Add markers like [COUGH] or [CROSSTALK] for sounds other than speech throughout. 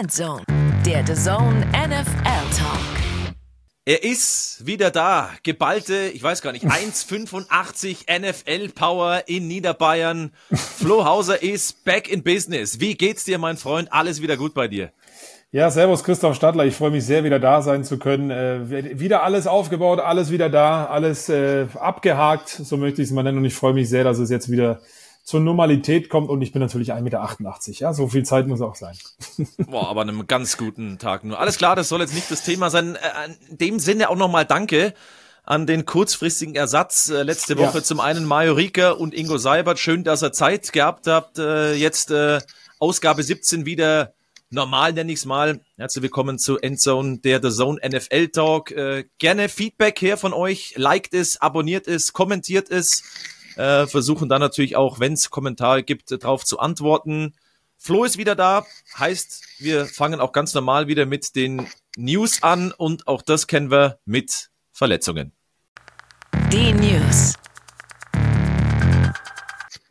Endzone, der The Zone NFL Talk. Er ist wieder da. Geballte, ich weiß gar nicht, 1,85 NFL Power in Niederbayern. Flo Hauser ist back in business. Wie geht's dir, mein Freund? Alles wieder gut bei dir? Ja, servus Christoph Stadler. Ich freue mich sehr, wieder da sein zu können. Äh, wieder alles aufgebaut, alles wieder da, alles äh, abgehakt, so möchte ich es mal nennen. Und ich freue mich sehr, dass es jetzt wieder zur Normalität kommt und ich bin natürlich 1,88 Meter. Ja, so viel Zeit muss auch sein. [LAUGHS] Boah, aber einem ganz guten Tag nur. Alles klar, das soll jetzt nicht das Thema sein. Äh, in dem Sinne auch nochmal Danke an den kurzfristigen Ersatz. Äh, letzte Woche ja. zum einen Mario Rieker und Ingo Seibert. Schön, dass ihr Zeit gehabt habt. Äh, jetzt Ausgabe 17 wieder normal, nenne ich es mal. Herzlich willkommen zu Endzone, der The Zone NFL Talk. gerne Feedback her von euch. Liked es, abonniert es, kommentiert es äh, versuchen dann natürlich auch, wenn es Kommentare gibt, darauf zu antworten. Flo ist wieder da, heißt, wir fangen auch ganz normal wieder mit den News an und auch das kennen wir mit Verletzungen. Die News.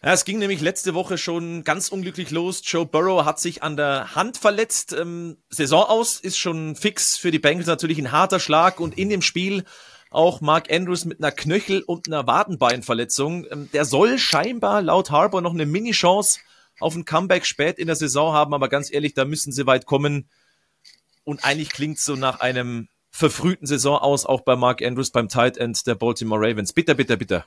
Ja, es ging nämlich letzte Woche schon ganz unglücklich los. Joe Burrow hat sich an der Hand verletzt. Ähm, Saison aus ist schon fix für die Bengals natürlich ein harter Schlag und in dem Spiel auch Mark Andrews mit einer Knöchel- und einer Wadenbeinverletzung. Ähm, der soll scheinbar laut Harbour noch eine Mini-Chance auf ein Comeback spät in der Saison haben, aber ganz ehrlich, da müssen sie weit kommen. Und eigentlich klingt so nach einem verfrühten Saison aus, auch bei Mark Andrews beim Tight End der Baltimore Ravens. Bitter, bitter, bitter.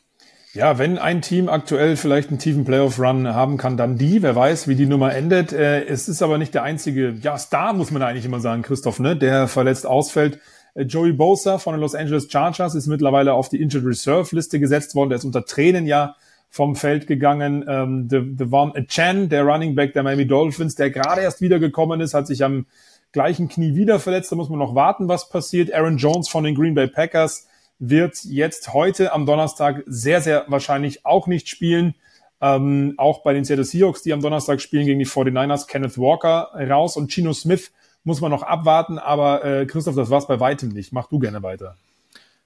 Ja, wenn ein Team aktuell vielleicht einen tiefen Playoff-Run haben kann, dann die. Wer weiß, wie die Nummer endet. Äh, es ist aber nicht der einzige, ja, Star muss man eigentlich immer sagen, Christoph, ne, der verletzt ausfällt. Äh, Joey Bosa von den Los Angeles Chargers ist mittlerweile auf die Injured Reserve Liste gesetzt worden. Der ist unter Tränen ja vom Feld gegangen. Ähm, Devon Chan, der Running Back der Miami Dolphins, der gerade erst wiedergekommen ist, hat sich am gleichen Knie wieder verletzt. Da muss man noch warten, was passiert. Aaron Jones von den Green Bay Packers wird jetzt heute am Donnerstag sehr, sehr wahrscheinlich auch nicht spielen. Ähm, auch bei den Seattle Seahawks, die am Donnerstag spielen gegen die 49ers, Kenneth Walker raus und Chino Smith muss man noch abwarten, aber äh, Christoph, das war's bei weitem nicht. Mach du gerne weiter.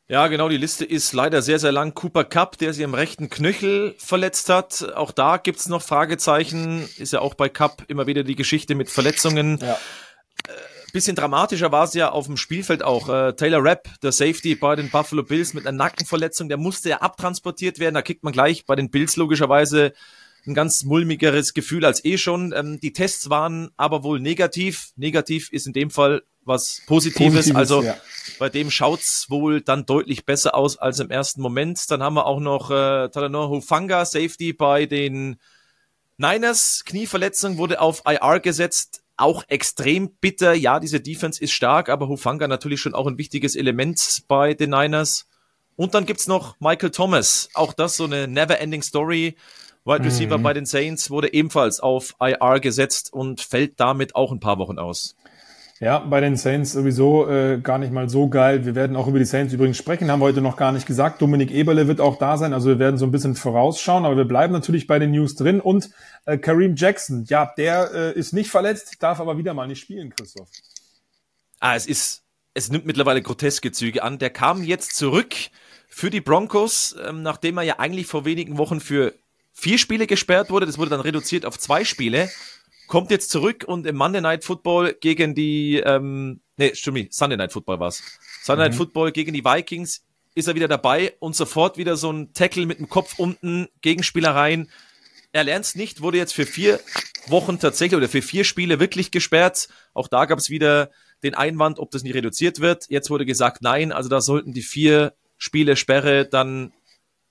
Ja, genau, die Liste ist leider sehr, sehr lang. Cooper Cup, der sich am rechten Knöchel verletzt hat. Auch da gibt's noch Fragezeichen. Ist ja auch bei Cup immer wieder die Geschichte mit Verletzungen. Ja. Äh, bisschen dramatischer war es ja auf dem Spielfeld auch. Äh, Taylor Rapp, der Safety bei den Buffalo Bills mit einer Nackenverletzung, der musste ja abtransportiert werden. Da kriegt man gleich bei den Bills logischerweise ein ganz mulmigeres Gefühl als eh schon. Ähm, die Tests waren aber wohl negativ. Negativ ist in dem Fall was Positives. Positives also ja. bei dem schaut's wohl dann deutlich besser aus als im ersten Moment. Dann haben wir auch noch äh, Talanoa Hufanga, Safety bei den Niners. Knieverletzung wurde auf IR gesetzt. Auch extrem bitter. Ja, diese Defense ist stark, aber Hufanga natürlich schon auch ein wichtiges Element bei den Niners. Und dann gibt's noch Michael Thomas. Auch das so eine never-ending Story. Wide Receiver mhm. bei den Saints wurde ebenfalls auf IR gesetzt und fällt damit auch ein paar Wochen aus. Ja, bei den Saints sowieso äh, gar nicht mal so geil. Wir werden auch über die Saints übrigens sprechen, haben wir heute noch gar nicht gesagt. Dominik Eberle wird auch da sein, also wir werden so ein bisschen vorausschauen, aber wir bleiben natürlich bei den News drin. Und äh, Kareem Jackson, ja, der äh, ist nicht verletzt, darf aber wieder mal nicht spielen, Christoph. Ah, es ist, es nimmt mittlerweile groteske Züge an. Der kam jetzt zurück für die Broncos, ähm, nachdem er ja eigentlich vor wenigen Wochen für vier Spiele gesperrt wurde. Das wurde dann reduziert auf zwei Spiele. Kommt jetzt zurück und im Monday Night Football gegen die, ähm, nee, stimmt, Sunday Night Football war's. Sunday mhm. Night Football gegen die Vikings ist er wieder dabei und sofort wieder so ein Tackle mit dem Kopf unten, Gegenspielereien. Er lernt's nicht, wurde jetzt für vier Wochen tatsächlich oder für vier Spiele wirklich gesperrt. Auch da gab es wieder den Einwand, ob das nicht reduziert wird. Jetzt wurde gesagt, nein, also da sollten die vier Spiele Sperre dann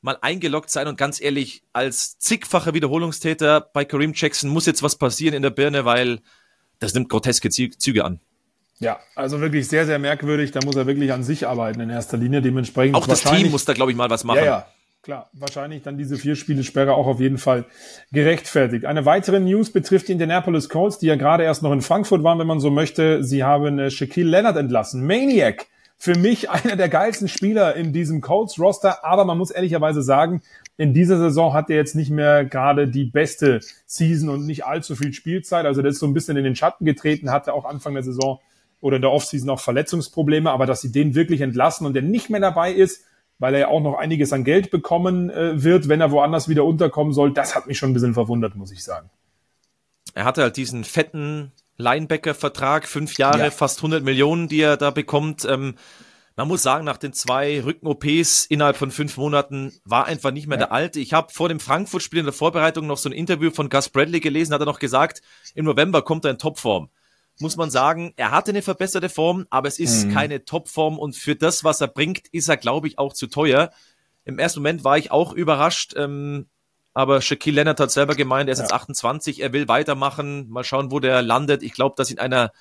mal eingeloggt sein und ganz ehrlich, als zigfacher Wiederholungstäter bei Kareem Jackson muss jetzt was passieren in der Birne, weil das nimmt groteske Züge an. Ja, also wirklich sehr, sehr merkwürdig. Da muss er wirklich an sich arbeiten in erster Linie. Dementsprechend. Auch das Team muss da, glaube ich, mal was machen. Ja, ja, klar. Wahrscheinlich dann diese vier Spiele Sperre auch auf jeden Fall gerechtfertigt. Eine weitere News betrifft die Indianapolis Colts, die ja gerade erst noch in Frankfurt waren, wenn man so möchte. Sie haben äh, Shaquille Leonard entlassen. Maniac für mich einer der geilsten Spieler in diesem Colts-Roster. Aber man muss ehrlicherweise sagen, in dieser Saison hat er jetzt nicht mehr gerade die beste Season und nicht allzu viel Spielzeit. Also der ist so ein bisschen in den Schatten getreten, hatte auch Anfang der Saison oder in der Offseason auch Verletzungsprobleme. Aber dass sie den wirklich entlassen und der nicht mehr dabei ist, weil er ja auch noch einiges an Geld bekommen äh, wird, wenn er woanders wieder unterkommen soll, das hat mich schon ein bisschen verwundert, muss ich sagen. Er hatte halt diesen fetten Linebacker-Vertrag, fünf Jahre, ja. fast 100 Millionen, die er da bekommt. Ähm, man muss sagen, nach den zwei Rücken-OPs innerhalb von fünf Monaten war einfach nicht mehr ja. der Alte. Ich habe vor dem Frankfurt-Spiel in der Vorbereitung noch so ein Interview von Gus Bradley gelesen, hat er noch gesagt, im November kommt er in Topform. Muss man sagen, er hatte eine verbesserte Form, aber es ist mhm. keine Topform und für das, was er bringt, ist er, glaube ich, auch zu teuer. Im ersten Moment war ich auch überrascht, ähm, aber Shaquille Leonard hat selber gemeint, er ist ja. jetzt 28, er will weitermachen, mal schauen, wo der landet. Ich glaube, dass in einer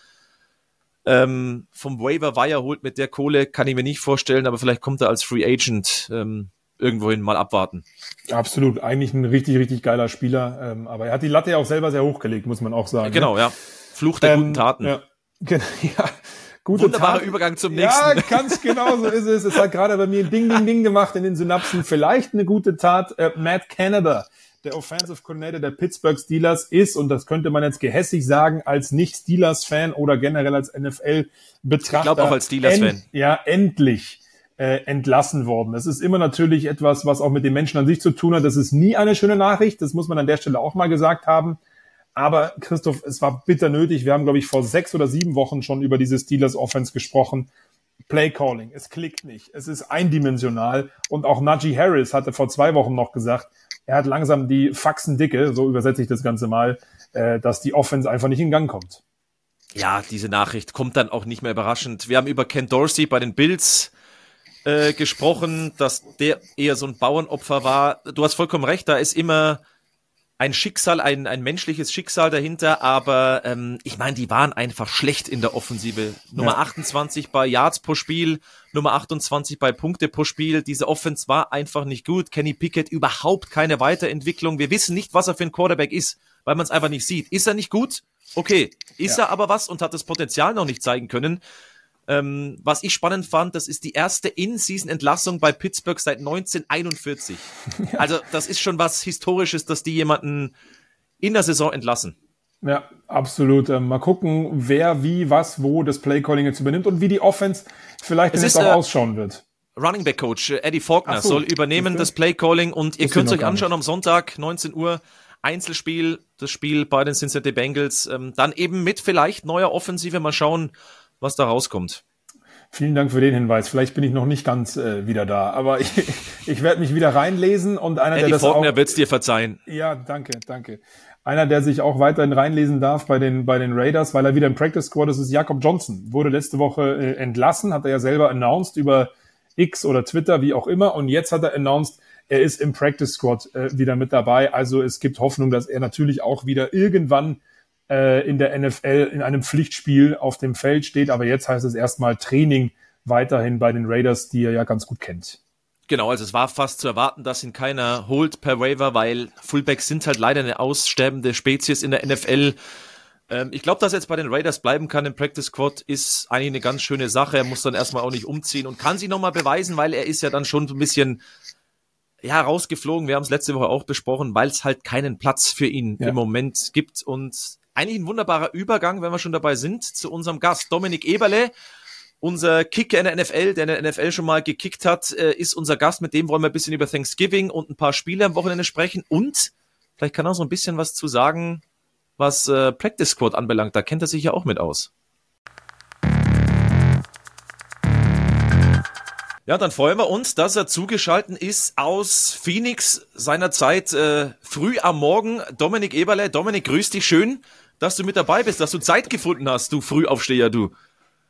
ähm, vom Waiver Wire holt mit der Kohle, kann ich mir nicht vorstellen, aber vielleicht kommt er als Free Agent ähm, irgendwohin mal abwarten. Absolut, eigentlich ein richtig, richtig geiler Spieler, ähm, aber er hat die Latte ja auch selber sehr hochgelegt, muss man auch sagen. Genau, ne? ja. Fluch der ähm, guten Taten. Ja, genau, [LAUGHS] ja. Gute Wunderbarer Tat. Übergang zum nächsten. Ja, ganz genau so ist es. Es hat gerade bei mir Ding, Ding, Ding gemacht in den Synapsen. Vielleicht eine gute Tat. Äh, Matt Canada der Offensive Coordinator der Pittsburgh Steelers ist, und das könnte man jetzt gehässig sagen, als Nicht-Steelers-Fan oder generell als NFL-Betrachter. Ich glaube auch als Steelers-Fan. Ja, endlich äh, entlassen worden. Das ist immer natürlich etwas, was auch mit den Menschen an sich zu tun hat. Das ist nie eine schöne Nachricht. Das muss man an der Stelle auch mal gesagt haben. Aber Christoph, es war bitter nötig. Wir haben, glaube ich, vor sechs oder sieben Wochen schon über diese Steelers Offense gesprochen. Play Calling, es klickt nicht, es ist eindimensional und auch Najee Harris hatte vor zwei Wochen noch gesagt, er hat langsam die Faxen dicke, so übersetze ich das Ganze mal, äh, dass die Offense einfach nicht in Gang kommt. Ja, diese Nachricht kommt dann auch nicht mehr überraschend. Wir haben über Ken Dorsey bei den Bills äh, gesprochen, dass der eher so ein Bauernopfer war. Du hast vollkommen recht, da ist immer ein Schicksal, ein, ein menschliches Schicksal dahinter, aber ähm, ich meine, die waren einfach schlecht in der Offensive. Nummer ja. 28 bei Yards pro Spiel, Nummer 28 bei Punkte pro Spiel. Diese Offense war einfach nicht gut. Kenny Pickett überhaupt keine Weiterentwicklung. Wir wissen nicht, was er für ein Quarterback ist, weil man es einfach nicht sieht. Ist er nicht gut? Okay. Ist ja. er aber was und hat das Potenzial noch nicht zeigen können? Ähm, was ich spannend fand, das ist die erste In-Season-Entlassung bei Pittsburgh seit 1941. [LAUGHS] Ja. Also das ist schon was Historisches, dass die jemanden in der Saison entlassen. Ja, absolut. Ähm, mal gucken, wer, wie, was, wo das Playcalling jetzt übernimmt und wie die Offense vielleicht jetzt auch äh, ausschauen wird. Running Back Coach äh, Eddie Faulkner so, soll übernehmen das Playcalling und ihr könnt euch anschauen am Sonntag 19 Uhr Einzelspiel, das Spiel bei den Cincinnati Bengals, ähm, dann eben mit vielleicht neuer Offensive mal schauen, was da rauskommt. Vielen Dank für den Hinweis. Vielleicht bin ich noch nicht ganz äh, wieder da, aber [LAUGHS] ich, ich werde mich wieder reinlesen und einer, Eddie der das Faulkner wird's dir verzeihen. Ja, danke, danke. Einer, der sich auch weiterhin reinlesen darf bei den bei den Raiders, weil er wieder im Practice Squad ist, ist Jakob Johnson. Wurde letzte Woche äh, entlassen, hat er ja selber announced über X oder Twitter, wie auch immer, und jetzt hat er announced, er ist im Practice Squad äh, wieder mit dabei. Also es gibt Hoffnung, dass er natürlich auch wieder irgendwann äh, in der NFL in einem Pflichtspiel auf dem Feld steht. Aber jetzt heißt es erstmal Training weiterhin bei den Raiders, die er ja ganz gut kennt. Genau, also es war fast zu erwarten, dass ihn keiner holt per Waiver, weil Fullbacks sind halt leider eine aussterbende Spezies in der NFL. Ähm, ich glaube, dass er jetzt bei den Raiders bleiben kann im Practice Squad, ist eigentlich eine ganz schöne Sache. Er muss dann erstmal auch nicht umziehen und kann sich nochmal beweisen, weil er ist ja dann schon ein bisschen ja, rausgeflogen. Wir haben es letzte Woche auch besprochen, weil es halt keinen Platz für ihn ja. im Moment gibt. Und eigentlich ein wunderbarer Übergang, wenn wir schon dabei sind, zu unserem Gast Dominik Eberle. Unser Kicker in der NFL, der in der NFL schon mal gekickt hat, äh, ist unser Gast. Mit dem wollen wir ein bisschen über Thanksgiving und ein paar Spiele am Wochenende sprechen. Und vielleicht kann er so ein bisschen was zu sagen, was äh, Practice Squad anbelangt. Da kennt er sich ja auch mit aus. Ja, dann freuen wir uns, dass er zugeschalten ist aus Phoenix seinerzeit äh, früh am Morgen. Dominik Eberle. Dominik, grüß dich schön dass du mit dabei bist, dass du Zeit gefunden hast, du Frühaufsteher, du.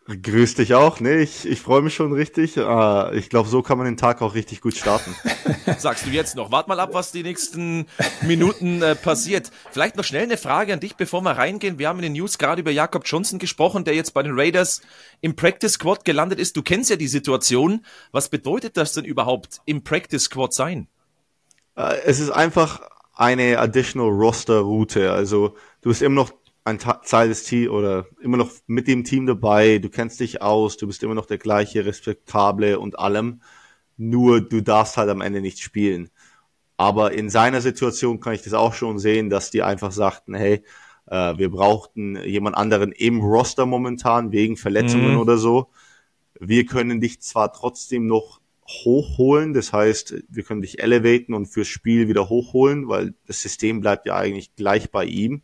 Grüß dich auch. Nee, ich, ich freue mich schon richtig. Uh, ich glaube, so kann man den Tag auch richtig gut starten. [LAUGHS] Sagst du jetzt noch. Wart mal ab, was die nächsten Minuten äh, passiert. Vielleicht noch schnell eine Frage an dich, bevor wir reingehen. Wir haben in den News gerade über Jakob Johnson gesprochen, der jetzt bei den Raiders im Practice Squad gelandet ist. Du kennst ja die Situation. Was bedeutet das denn überhaupt, im Practice Squad sein? Uh, es ist einfach eine additional Roster Route. Also du bist immer noch ein Teil des Teams oder immer noch mit dem Team dabei, du kennst dich aus, du bist immer noch der gleiche, respektable und allem. Nur du darfst halt am Ende nicht spielen. Aber in seiner Situation kann ich das auch schon sehen, dass die einfach sagten, hey, äh, wir brauchten jemand anderen im Roster momentan wegen Verletzungen mhm. oder so. Wir können dich zwar trotzdem noch hochholen, das heißt, wir können dich elevaten und fürs Spiel wieder hochholen, weil das System bleibt ja eigentlich gleich bei ihm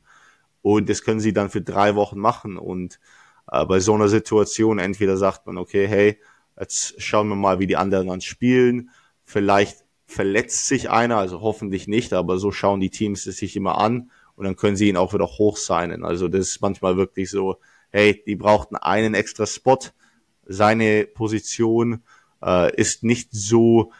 Und das können sie dann für drei Wochen machen. Und äh, bei so einer Situation entweder sagt man, okay, hey, jetzt schauen wir mal, wie die anderen dann spielen. Vielleicht verletzt sich einer, also hoffentlich nicht, aber so schauen die Teams es sich immer an und dann können sie ihn auch wieder hoch signen. Also das ist manchmal wirklich so, hey, die brauchten einen extra Spot. Seine Position äh, ist nicht so,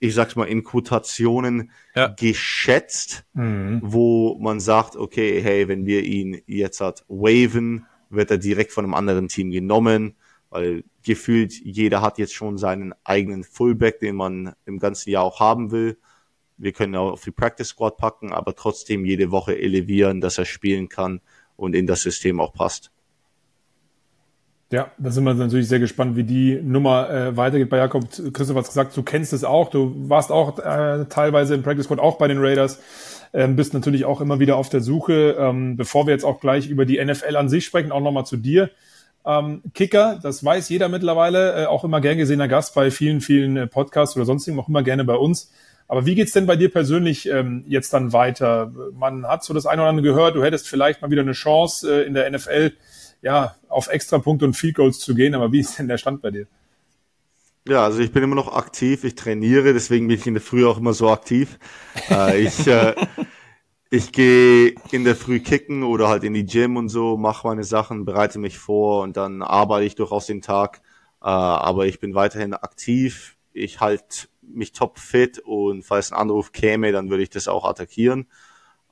ich sag's mal in Quotationen, ja. geschätzt, mhm. wo man sagt, okay, hey, wenn wir ihn jetzt hat waven, wird er direkt von einem anderen Team genommen, weil gefühlt jeder hat jetzt schon seinen eigenen Fullback, den man im ganzen Jahr auch haben will. Wir können auch auf die Practice Squad packen, aber trotzdem jede Woche elevieren, dass er spielen kann und in das System auch passt. Ja, da sind wir natürlich sehr gespannt, wie die Nummer äh, weitergeht bei Jakob. Christoph hat gesagt, du kennst es auch, du warst auch äh, teilweise im Practice Squad auch bei den Raiders, ähm, bist natürlich auch immer wieder auf der Suche. Ähm, bevor wir jetzt auch gleich über die NFL an sich sprechen, auch nochmal zu dir. Ähm, Kicker, das weiß jeder mittlerweile, äh, auch immer gern gesehener Gast bei vielen, vielen äh, Podcasts oder sonstigen, auch immer gerne bei uns. Aber wie geht's denn bei dir persönlich ähm, jetzt dann weiter? Man hat so das eine oder andere gehört, du hättest vielleicht mal wieder eine Chance äh, in der NFL, ja, auf Extrapunkte und Field Goals zu gehen. Aber wie ist denn der Stand bei dir? Ja, also ich bin immer noch aktiv, ich trainiere, deswegen bin ich in der Früh auch immer so aktiv. [LAUGHS] äh, ich äh, ich gehe in der Früh kicken oder halt in die Gym und so, mache meine Sachen, bereite mich vor und dann arbeite ich durchaus den Tag. Äh, aber ich bin weiterhin aktiv. Ich halte mich top fit und falls ein Anruf käme, dann würde ich das auch attackieren.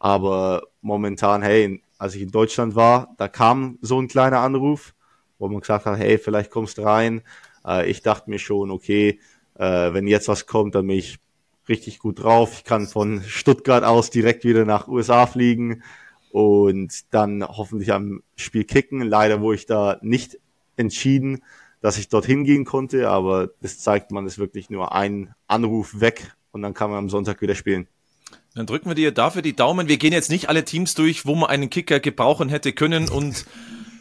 Aber momentan, hey, als ich in Deutschland war, da kam so ein kleiner Anruf, wo man gesagt hat, hey, vielleicht kommst rein. Äh, ich dachte mir schon, okay, äh, wenn jetzt was kommt, dann bin ich richtig gut drauf. Ich kann von Stuttgart aus direkt wieder nach USA fliegen und dann hoffentlich am Spiel kicken. Leider wurde ich da nicht entschieden, dass ich dorthin gehen konnte, aber das zeigt man, ist wirklich nur ein Anruf weg und dann kann man am Sonntag wieder spielen. Dann drücken wir dir dafür die Daumen. Wir gehen jetzt nicht alle Teams durch, wo man einen Kicker gebrauchen hätte können und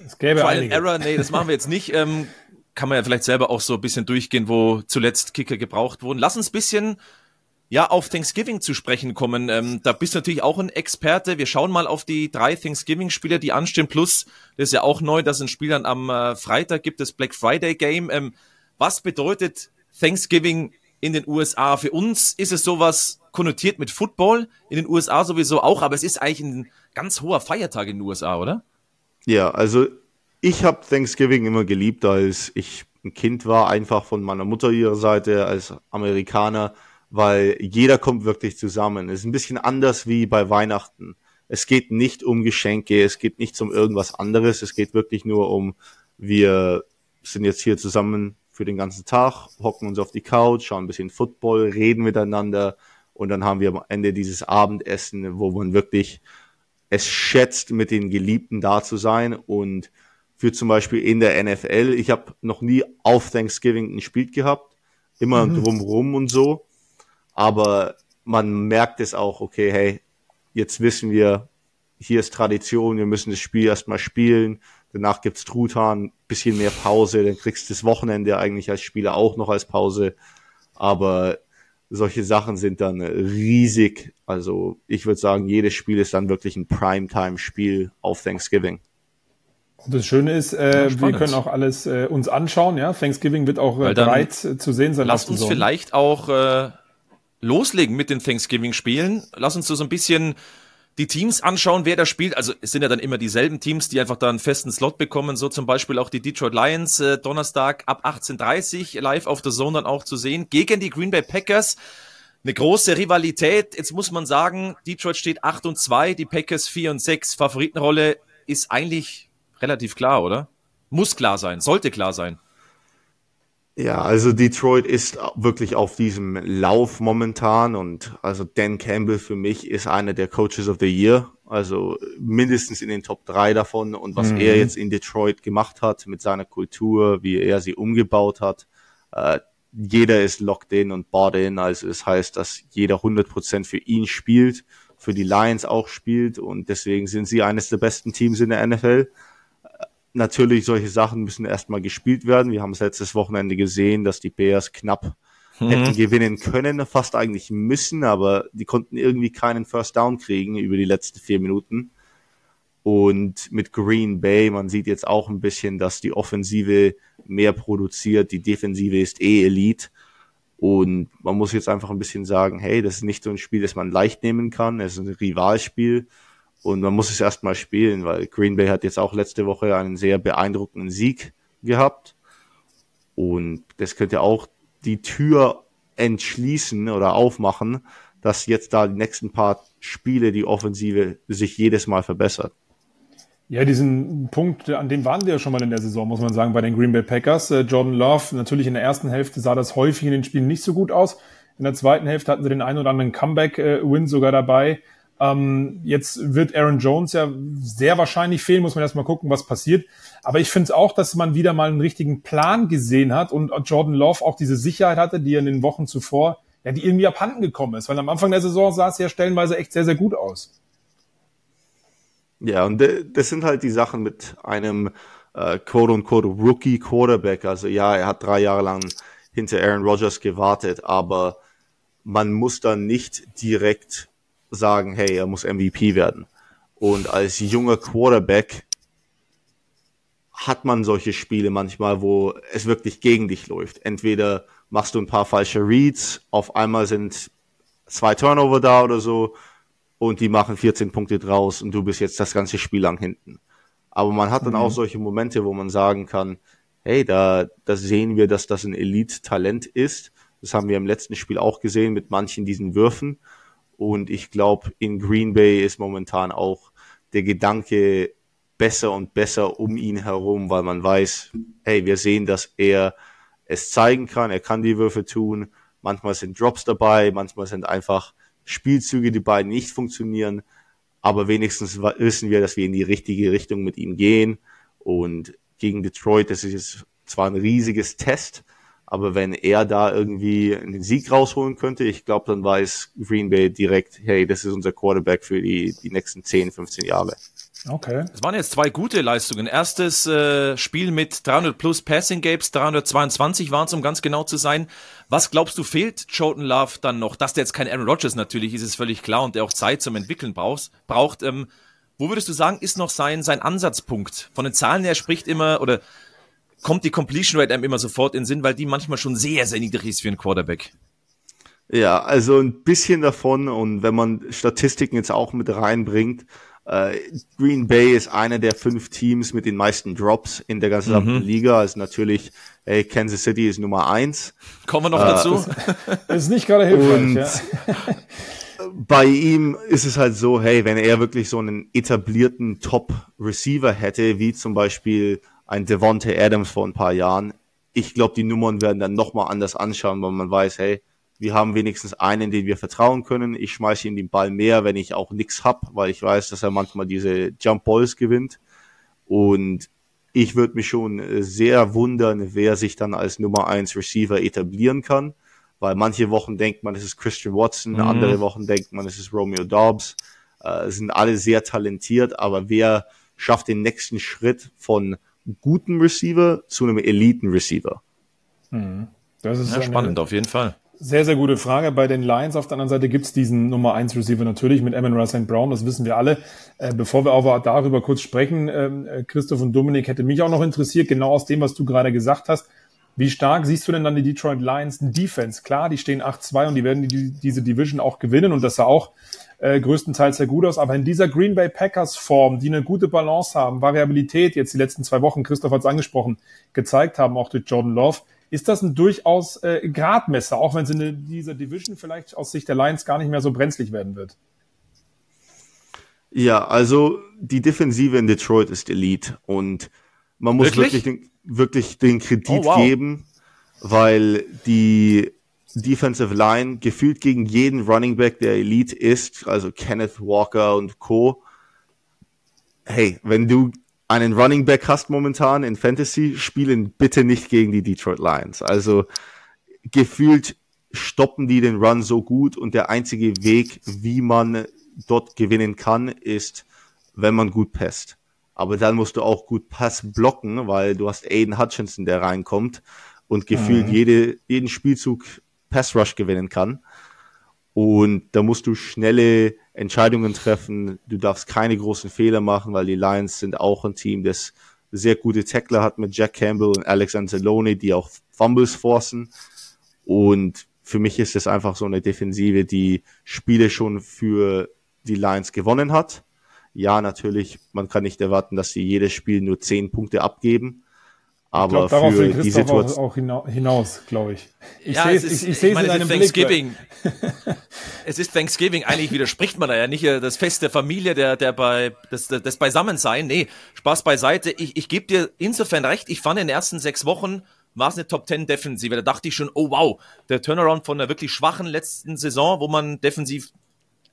es gäbe Trial Error, nee, das machen wir jetzt nicht. Ähm, kann man ja vielleicht selber auch so ein bisschen durchgehen, wo zuletzt Kicker gebraucht wurden. Lass uns ein bisschen ja, auf Thanksgiving zu sprechen kommen. Ähm, da bist du natürlich auch ein Experte. Wir schauen mal auf die drei Thanksgiving-Spiele, die anstehen. Plus, das ist ja auch neu, dass ein Spiel dann am äh, Freitag gibt, das Black Friday Game. Ähm, was bedeutet Thanksgiving in den USA? Für uns ist es sowas konnotiert mit Football, in den USA sowieso auch, aber es ist eigentlich ein ganz hoher Feiertag in den USA, oder? Ja, also ich habe Thanksgiving immer geliebt, als ich ein Kind war, einfach von meiner Mutter ihrer Seite als Amerikaner weil jeder kommt wirklich zusammen. Es ist ein bisschen anders wie bei Weihnachten. Es geht nicht um Geschenke, es geht nicht um irgendwas anderes, es geht wirklich nur um, wir sind jetzt hier zusammen für den ganzen Tag, hocken uns auf die Couch, schauen ein bisschen Football, reden miteinander und dann haben wir am Ende dieses Abendessen, wo man wirklich es schätzt, mit den Geliebten da zu sein. Und für zum Beispiel in der NFL, ich habe noch nie auf Thanksgiving ein Spiel gehabt, immer mhm. drumrum und so. Aber man merkt es auch, okay, hey, jetzt wissen wir, hier ist Tradition, wir müssen das Spiel erstmal spielen, danach gibt's Truthahn, bisschen mehr Pause, dann kriegst du das Wochenende eigentlich als Spieler auch noch als Pause, aber solche Sachen sind dann riesig, also ich würde sagen, jedes Spiel ist dann wirklich ein Primetime-Spiel auf Thanksgiving. Und das Schöne ist, äh, ja, wir können auch alles äh, uns anschauen, ja. Thanksgiving wird auch äh, bereit zu sehen sein. Lasst uns vielleicht auch äh, loslegen mit den Thanksgiving-Spielen. Lass uns so ein bisschen die Teams anschauen, wer da spielt. Also es sind ja dann immer dieselben Teams, die einfach da einen festen Slot bekommen. So zum Beispiel auch die Detroit Lions äh, Donnerstag ab 18.30 live auf der Zone dann auch zu sehen. Gegen die Green Bay Packers. Eine große Rivalität. Jetzt muss man sagen, Detroit steht 8 und 2, die Packers 4 und 6. Favoritenrolle ist eigentlich relativ klar, oder? Muss klar sein, sollte klar sein. Ja, also Detroit ist wirklich auf diesem Lauf momentan und also Dan Campbell für mich ist einer der Coaches of the Year, also mindestens in den Top 3 davon und was mhm. er jetzt in Detroit gemacht hat mit seiner Kultur, wie er sie umgebaut hat, äh, jeder ist locked in und bought in, also es das heißt, dass jeder 100% für ihn spielt, für die Lions auch spielt und deswegen sind sie eines der besten Teams in der NFL natürlich, solche Sachen müssen erstmal gespielt werden. Wir haben es letztes Wochenende gesehen, dass die Bears knapp mhm. hätten gewinnen können, fast eigentlich müssen, aber die konnten irgendwie keinen First Down kriegen über die letzten vier Minuten. Und mit Green Bay, man sieht jetzt auch ein bisschen, dass die Offensive mehr produziert, die Defensive ist eh Elite. Und man muss jetzt einfach ein bisschen sagen, hey, das ist nicht so ein Spiel, das man leicht nehmen kann. Es ist ein Rivalspiel. Und man muss es erstmal spielen, weil Green Bay hat jetzt auch letzte Woche einen sehr beeindruckenden Sieg gehabt. Und das könnte auch die Tür entschließen oder aufmachen, dass jetzt da die nächsten paar Spiele die Offensive sich jedes Mal verbessert. Ja, diesen Punkt, an dem waren wir ja schon mal in der Saison, muss man sagen, bei den Green Bay Packers. Äh, Jordan Love, natürlich in der ersten Hälfte sah das häufig in den Spielen nicht so gut aus. In der zweiten Hälfte hatten sie den einen oder anderen Comeback-Win sogar dabei. Ähm, jetzt wird Aaron Jones ja sehr wahrscheinlich fehlen, muss man erstmal gucken, was passiert. Aber ich finde es auch, dass man wieder mal einen richtigen Plan gesehen hat und Jordan Love auch diese Sicherheit hatte, die er in den Wochen zuvor, ja, die irgendwie abhanden gekommen ist. Weil am Anfang der Saison sah es ja stellenweise echt sehr, sehr gut aus. Ja, und das sind halt die Sachen mit einem äh, quote-unquote Rookie Quarterback. Also ja, er hat drei Jahre lang hinter Aaron Rodgers gewartet, aber man muss dann nicht direkt sagen, hey, er muss MVP werden. Und als junger Quarterback hat man solche Spiele manchmal, wo es wirklich gegen dich läuft. Entweder machst du ein paar falsche Reads, auf einmal sind zwei Turnover da oder so und die machen 14 Punkte draus und du bist jetzt das ganze Spiel lang hinten. Aber man hat dann mhm. auch solche Momente, wo man sagen kann, hey, da, da sehen wir, dass das ein Elite-Talent ist. Das haben wir im letzten Spiel auch gesehen mit manchen diesen Würfen. Und ich glaube, in Green Bay ist momentan auch der Gedanke besser und besser um ihn herum, weil man weiß, hey, wir sehen, dass er es zeigen kann, er kann die Würfe tun. Manchmal sind Drops dabei, manchmal sind einfach Spielzüge, die beiden nicht funktionieren, aber wenigstens wissen wir, dass wir in die richtige Richtung mit ihm gehen. Und gegen Detroit, das ist jetzt zwar ein riesiges Test, aber wenn er da irgendwie einen Sieg rausholen könnte, ich glaube, dann weiß Green Bay direkt, hey, das ist unser Quarterback für die, die nächsten 10, 15 Jahre. Okay. Es waren jetzt zwei gute Leistungen. Erstes äh, Spiel mit 300 plus Passing Games, 322 waren es, um ganz genau zu sein. Was glaubst du, fehlt Jordan Love dann noch? Dass der jetzt kein Aaron Rodgers natürlich ist, ist völlig klar und der auch Zeit zum Entwickeln brauchst, braucht. Ähm, wo würdest du sagen, ist noch sein, sein Ansatzpunkt? Von den Zahlen her spricht immer, oder kommt die Completion Rate einem immer sofort in den Sinn, weil die manchmal schon sehr, sehr niedrig ist für einen Quarterback. Ja, also ein bisschen davon und wenn man Statistiken jetzt auch mit reinbringt, äh, Green Bay ist einer der fünf Teams mit den meisten Drops in der gesamten mhm. Liga. Also natürlich, hey, Kansas City ist Nummer eins. Kommen wir noch äh, dazu. [LAUGHS] Das ist nicht gerade hilfreich. Ja. [LAUGHS] bei ihm ist es halt so, hey, wenn er wirklich so einen etablierten Top-Receiver hätte, wie zum Beispiel ein Devontae Adams vor ein paar Jahren, ich glaube, die Nummern werden dann nochmal anders anschauen, weil man weiß, hey, wir haben wenigstens einen, den wir vertrauen können. Ich schmeiße ihm den Ball mehr, wenn ich auch nichts hab, weil ich weiß, dass er manchmal diese Jump Balls gewinnt. Und ich würde mich schon sehr wundern, wer sich dann als Nummer eins Receiver etablieren kann, weil manche Wochen denkt man, es ist Christian Watson, mhm. andere Wochen denkt man, es ist Romeo Dobbs. Äh, sind alle sehr talentiert, aber wer schafft den nächsten Schritt von guten Receiver zu einem Eliten Receiver? Mhm. Das ist ja, spannend auf jeden Fall. Sehr, sehr gute Frage. Bei den Lions auf der anderen Seite gibt's diesen Nummer 1 Receiver natürlich mit Amon St. Brown, das wissen wir alle. Äh, bevor wir aber darüber kurz sprechen, ähm, äh, Christoph und Dominik, hätte mich auch noch interessiert, genau aus dem, was du gerade gesagt hast. Wie stark siehst du denn dann die Detroit Lions Defense? Klar, die stehen 8-2 und die werden die, diese Division auch gewinnen und das sah auch äh, größtenteils sehr gut aus. Aber in dieser Green Bay Packers Form, die eine gute Balance haben, Variabilität jetzt die letzten zwei Wochen, Christoph hat es angesprochen, gezeigt haben, auch durch Jordan Love, ist das ein durchaus äh, Gradmesser, auch wenn es in dieser Division vielleicht aus Sicht der Lions gar nicht mehr so brenzlig werden wird. Ja, also die Defensive in Detroit ist Elite und man muss wirklich, wirklich den, wirklich den Kredit oh, wow. geben, weil die Defensive Line gefühlt gegen jeden Running Back, der Elite ist, also Kenneth Walker und Co. Hey, wenn du einen Running Back hast momentan in Fantasy, spielen bitte nicht gegen die Detroit Lions. Also gefühlt stoppen die den Run so gut und der einzige Weg, wie man dort gewinnen kann, ist, wenn man gut passt. Aber dann musst du auch gut Pass blocken, weil du hast Aiden Hutchinson, der reinkommt und gefühlt mhm. jede, jeden Spielzug Pass Rush gewinnen kann. Und da musst du schnelle Entscheidungen treffen. Du darfst keine großen Fehler machen, weil die Lions sind auch ein Team, das sehr gute Tackler hat mit Jack Campbell und Alex Anzalone, die auch Fumbles forcen. Und für mich ist es einfach so eine Defensive, die Spiele schon für die Lions gewonnen hat. Ja, natürlich, man kann nicht erwarten, dass sie jedes Spiel nur zehn Punkte abgeben. Aber glaub, für die Situation auch, auch hinaus, glaube ich. Ich ja, sehe es, ich, ich, ich meine, in es Thanksgiving. [LAUGHS] es ist Thanksgiving. Eigentlich widerspricht man da ja nicht das Fest der Familie, der der bei das das Beisammensein. Nee, Spaß beiseite. Ich ich gebe dir insofern recht. Ich fand in den ersten sechs Wochen war es eine Top 10 Defensive. Da dachte ich schon, oh wow, der Turnaround von der wirklich schwachen letzten Saison, wo man defensiv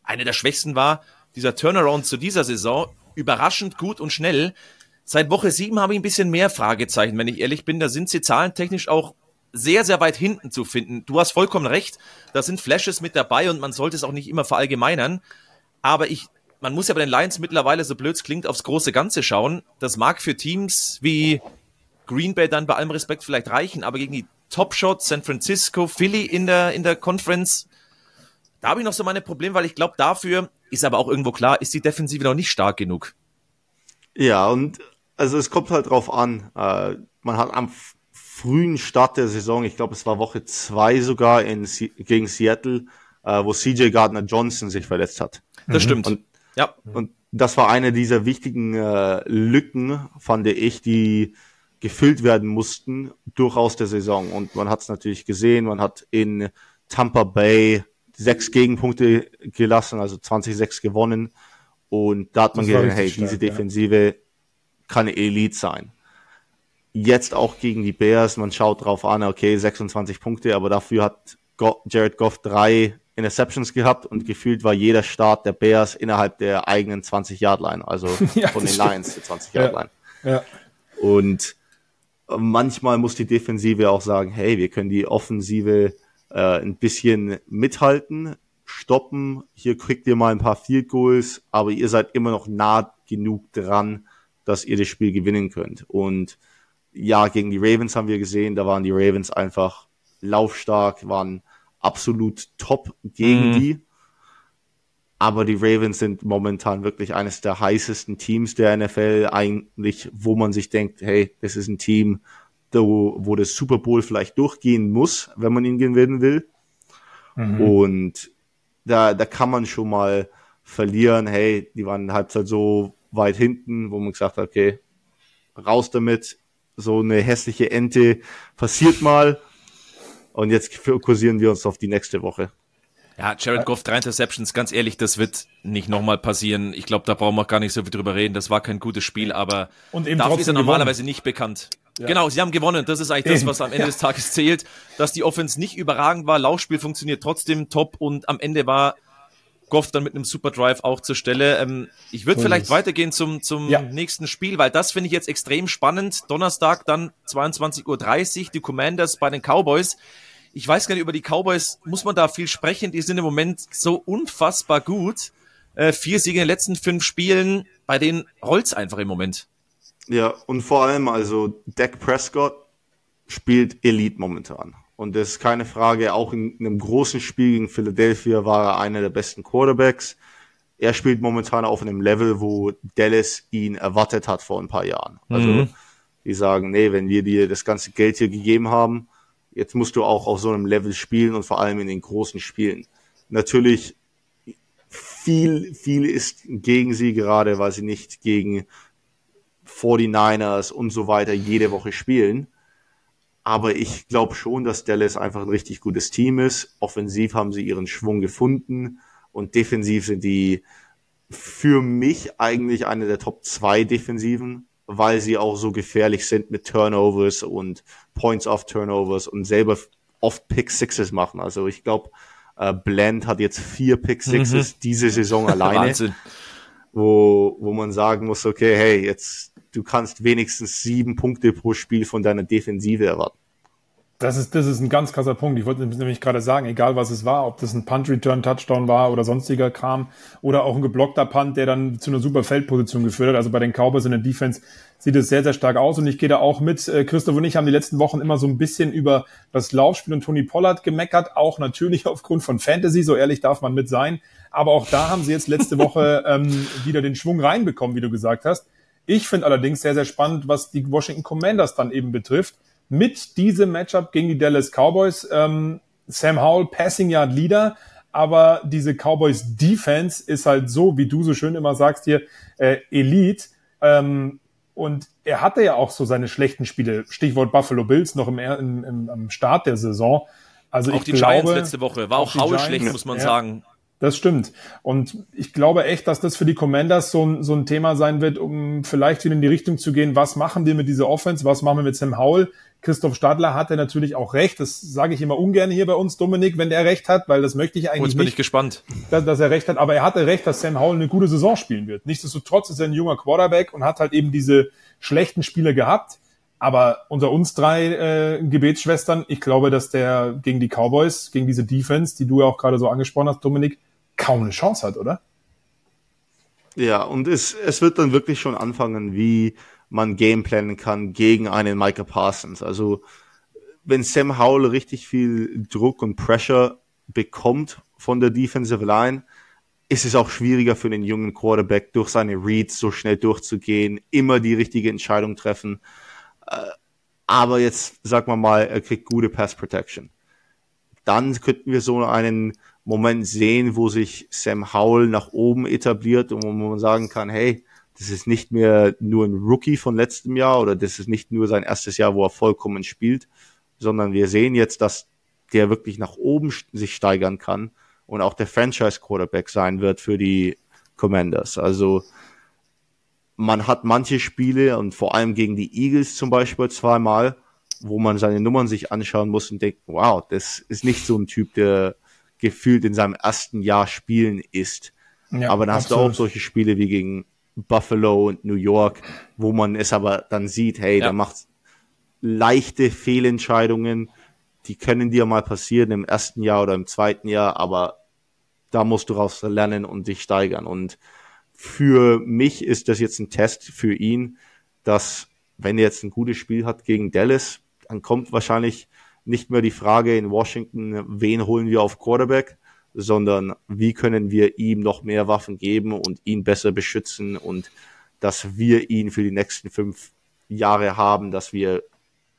eine der schwächsten war, dieser Turnaround zu dieser Saison, überraschend gut und schnell. Seit Woche 7 habe ich ein bisschen mehr Fragezeichen, wenn ich ehrlich bin. Da sind sie zahlentechnisch auch sehr, sehr weit hinten zu finden. Du hast vollkommen recht, da sind Flashes mit dabei und man sollte es auch nicht immer verallgemeinern. Aber ich, man muss ja bei den Lions mittlerweile, so blöd es klingt, aufs große Ganze schauen. Das mag für Teams wie Green Bay dann bei allem Respekt vielleicht reichen, aber gegen die Top Shots, San Francisco, Philly in der, in der Conference, da habe ich noch so meine Probleme, weil ich glaube, dafür ist aber auch irgendwo klar, ist die Defensive noch nicht stark genug. Ja, und also es kommt halt drauf an. Äh, man hat am frühen Start der Saison, ich glaube, es war Woche zwei sogar in, gegen Seattle, äh, wo CJ Gardner Johnson sich verletzt hat. Das mhm. stimmt. Und, ja. Und das war eine dieser wichtigen äh, Lücken, fand ich, die gefüllt werden mussten durchaus der Saison. Und man hat es natürlich gesehen, man hat in Tampa Bay sechs Gegenpunkte gelassen, also 20-6 gewonnen. Und da hat man gesehen, hey, stark, diese Defensive ja. Kann Elite sein. Jetzt auch gegen die Bears, man schaut drauf an, okay, 26 Punkte, aber dafür hat Jared Goff drei Interceptions gehabt und gefühlt war jeder Start der Bears innerhalb der eigenen 20-Yard-Line, also [LAUGHS] ja, von den Lions, der 20-Yard-Line. Ja, ja. Und manchmal muss die Defensive auch sagen, hey, wir können die Offensive äh, ein bisschen mithalten, stoppen. Hier kriegt ihr mal ein paar Field Goals, aber ihr seid immer noch nah genug dran, dass ihr das Spiel gewinnen könnt. Und ja, gegen die Ravens haben wir gesehen, da waren die Ravens einfach laufstark, waren absolut top gegen mhm. die. Aber die Ravens sind momentan wirklich eines der heißesten Teams der NFL, eigentlich, wo man sich denkt, hey, das ist ein Team, wo, wo das Super Bowl vielleicht durchgehen muss, wenn man ihn gewinnen will. Mhm. Und da, da kann man schon mal verlieren. Hey, die waren Halbzeit so weit hinten, wo man gesagt hat, okay, raus damit. So eine hässliche Ente passiert mal. Und jetzt fokussieren wir uns auf die nächste Woche. Ja, Jared Goff, drei Interceptions, ganz ehrlich, das wird nicht nochmal passieren. Ich glaube, da brauchen wir gar nicht so viel drüber reden. Das war kein gutes Spiel, aber und eben dafür ist er normalerweise nicht bekannt. Ja. Genau, sie haben gewonnen. Das ist eigentlich das, was am Ende ja. des Tages zählt. Dass die Offense nicht überragend war, Laufspiel funktioniert trotzdem top und am Ende war Goff dann mit einem Super Drive auch zur Stelle. Ähm, ich würde vielleicht weitergehen zum, zum ja. nächsten Spiel, weil das finde ich jetzt extrem spannend. Donnerstag dann 22.30 Uhr, die Commanders bei den Cowboys ich weiß gar nicht, über die Cowboys muss man da viel sprechen. Die sind im Moment so unfassbar gut. Äh, vier Siege in den letzten fünf Spielen, bei denen rollt's einfach im Moment. Ja, und vor allem, also Dak Prescott spielt Elite momentan. Und das ist keine Frage, auch in einem großen Spiel gegen Philadelphia war er einer der besten Quarterbacks. Er spielt momentan auf einem Level, wo Dallas ihn erwartet hat vor ein paar Jahren. Also, mhm. die sagen, nee, wenn wir dir das ganze Geld hier gegeben haben, Jetzt musst du auch auf so einem Level spielen und vor allem in den großen Spielen. Natürlich viel, viel ist gegen sie gerade, weil sie nicht gegen 49ers und so weiter jede Woche spielen. Aber ich glaube schon, dass Dallas einfach ein richtig gutes Team ist. Offensiv haben sie ihren Schwung gefunden und defensiv sind die für mich eigentlich eine der Top 2 Defensiven weil sie auch so gefährlich sind mit Turnovers und Points of Turnovers und selber oft Pick Sixes machen. Also ich glaube, äh, Blend hat jetzt vier Pick Sixes mhm. diese Saison alleine, Wahnsinn. wo, wo man sagen muss, okay, hey, jetzt du kannst wenigstens sieben Punkte pro Spiel von deiner Defensive erwarten. Das ist, das ist ein ganz krasser Punkt. Ich wollte nämlich gerade sagen, egal was es war, ob das ein Punt-Return-Touchdown war oder sonstiger Kram oder auch ein geblockter Punt, der dann zu einer super Feldposition geführt hat. Also bei den Cowboys in der Defense sieht es sehr, sehr stark aus und ich gehe da auch mit. Äh, Christoph und ich haben die letzten Wochen immer so ein bisschen über das Laufspiel und Tony Pollard gemeckert, auch natürlich [LAUGHS] aufgrund von Fantasy, so ehrlich darf man mit sein. Aber auch da haben sie jetzt letzte Woche [LAUGHS] ähm, wieder den Schwung reinbekommen, wie du gesagt hast. Ich finde allerdings sehr, sehr spannend, was die Washington Commanders dann eben betrifft mit diesem Matchup gegen die Dallas Cowboys. Ähm, Sam Howell, Passing Yard Leader, aber diese Cowboys Defense ist halt so, wie du so schön immer sagst hier, äh, Elite. Ähm, und er hatte ja auch so seine schlechten Spiele, Stichwort Buffalo Bills, noch im, im, im am Start der Saison. Also auch ich die glaube, Giants letzte Woche war auch Howell schlecht, muss man ja. sagen. Das stimmt. Und ich glaube echt, dass das für die Commanders so ein, so ein Thema sein wird, um vielleicht wieder in die Richtung zu gehen, was machen wir mit dieser Offense, was machen wir mit Sam Howell. Christoph Stadler hatte natürlich auch recht. Das sage ich immer ungern hier bei uns, Dominik, wenn der recht hat, weil das möchte ich eigentlich Jetzt bin nicht, ich gespannt. dass, dass er recht hat. Aber er hatte recht, dass Sam Howell eine gute Saison spielen wird. Nichtsdestotrotz ist er ein junger Quarterback und hat halt eben diese schlechten Spiele gehabt. Aber unter uns drei äh, Gebetsschwestern, ich glaube, dass der gegen die Cowboys, gegen diese Defense, die du ja auch gerade so angesprochen hast, Dominik, kaum eine Chance hat, oder? Ja, und es, es wird dann wirklich schon anfangen, wie man gameplanen kann gegen einen Micah Parsons. Also wenn Sam Howell richtig viel Druck und Pressure bekommt von der Defensive Line, ist es auch schwieriger für den jungen Quarterback, durch seine Reads so schnell durchzugehen, immer die richtige Entscheidung treffen. Äh, aber jetzt, sag mal mal, er kriegt gute Pass Protection. Dann könnten wir so einen Moment sehen, wo sich Sam Howell nach oben etabliert und wo man sagen kann, hey, das ist nicht mehr nur ein Rookie von letztem Jahr oder das ist nicht nur sein erstes Jahr, wo er vollkommen spielt, sondern wir sehen jetzt, dass der wirklich nach oben sich steigern kann und auch der Franchise Quarterback sein wird für die Commanders. Also man hat manche Spiele und vor allem gegen die Eagles zum Beispiel zweimal, wo man seine Nummern sich anschauen muss und denkt, wow, das ist nicht so ein Typ, der gefühlt in seinem ersten Jahr spielen ist. Ja, Aber dann hast du auch solche Spiele wie gegen Buffalo und New York, wo man es aber dann sieht, hey, ja. da macht leichte Fehlentscheidungen, die können dir mal passieren im ersten Jahr oder im zweiten Jahr, aber da musst du raus lernen und dich steigern. Und für mich ist das jetzt ein Test für ihn, dass wenn er jetzt ein gutes Spiel hat gegen Dallas, dann kommt wahrscheinlich nicht mehr die Frage in Washington, wen holen wir auf Quarterback, sondern wie können wir ihm noch mehr Waffen geben und ihn besser beschützen und dass wir ihn für die nächsten fünf Jahre haben, dass wir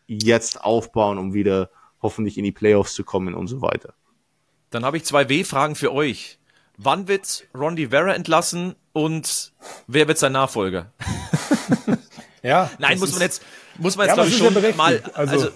jetzt aufbauen, um wieder hoffentlich in die Playoffs zu kommen und so weiter. Dann habe ich zwei W-Fragen für euch. Wann wird Ron Rivera entlassen und wer wird sein Nachfolger? [LAUGHS] ja. Nein, muss man jetzt, muss man jetzt ja, glaube ich schon ja mal, also, also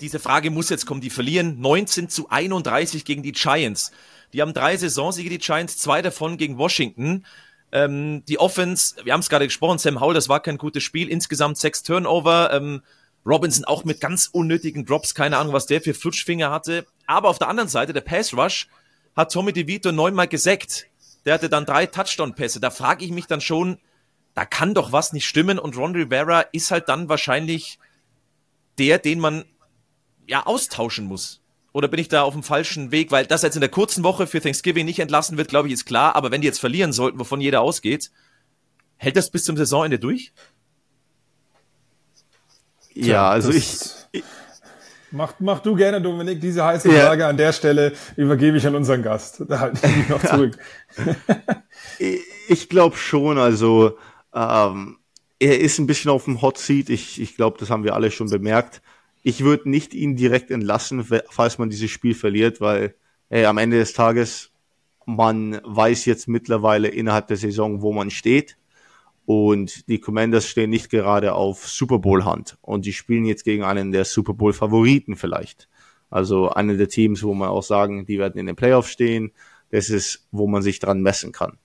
diese Frage muss jetzt kommen. Die verlieren 19 zu 31 gegen die Giants. Die haben drei Saisonsiege, die Giants, zwei davon gegen Washington. Ähm, die Offense, wir haben es gerade gesprochen, Sam Howell, das war kein gutes Spiel. Insgesamt sechs Turnover. Ähm, Robinson auch mit ganz unnötigen Drops, keine Ahnung, was der für Flutschfinger hatte. Aber auf der anderen Seite, der Pass Rush, hat Tommy DeVito neunmal gesackt. Der hatte dann drei Touchdown-Pässe. Da frage ich mich dann schon, da kann doch was nicht stimmen. Und Ron Rivera ist halt dann wahrscheinlich der, den man ja austauschen muss. Oder bin ich da auf dem falschen Weg? Weil das jetzt in der kurzen Woche für Thanksgiving nicht entlassen wird, glaube ich, ist klar. Aber wenn die jetzt verlieren sollten, wovon jeder ausgeht, hält das bis zum Saisonende durch? Ja, also ich, ich Mach, mach du gerne, Dominik, diese heiße Frage ja. an der Stelle übergebe ich an unseren Gast. Da halte ich mich noch zurück. [LAUGHS] ich glaube schon, also ähm, er ist ein bisschen auf dem Hot Seat. Ich, ich glaube, das haben wir alle schon bemerkt ich würde nicht ihn direkt entlassen, falls man dieses Spiel verliert, weil ey, am Ende des Tages man weiß jetzt mittlerweile innerhalb der Saison, wo man steht. Und die Commanders stehen nicht gerade auf Super Bowl Hand. Und die spielen jetzt gegen einen der Super Bowl Favoriten vielleicht. Also eine der Teams, wo man auch sagen, die werden in den Playoffs stehen. Das ist, wo man sich dran messen kann.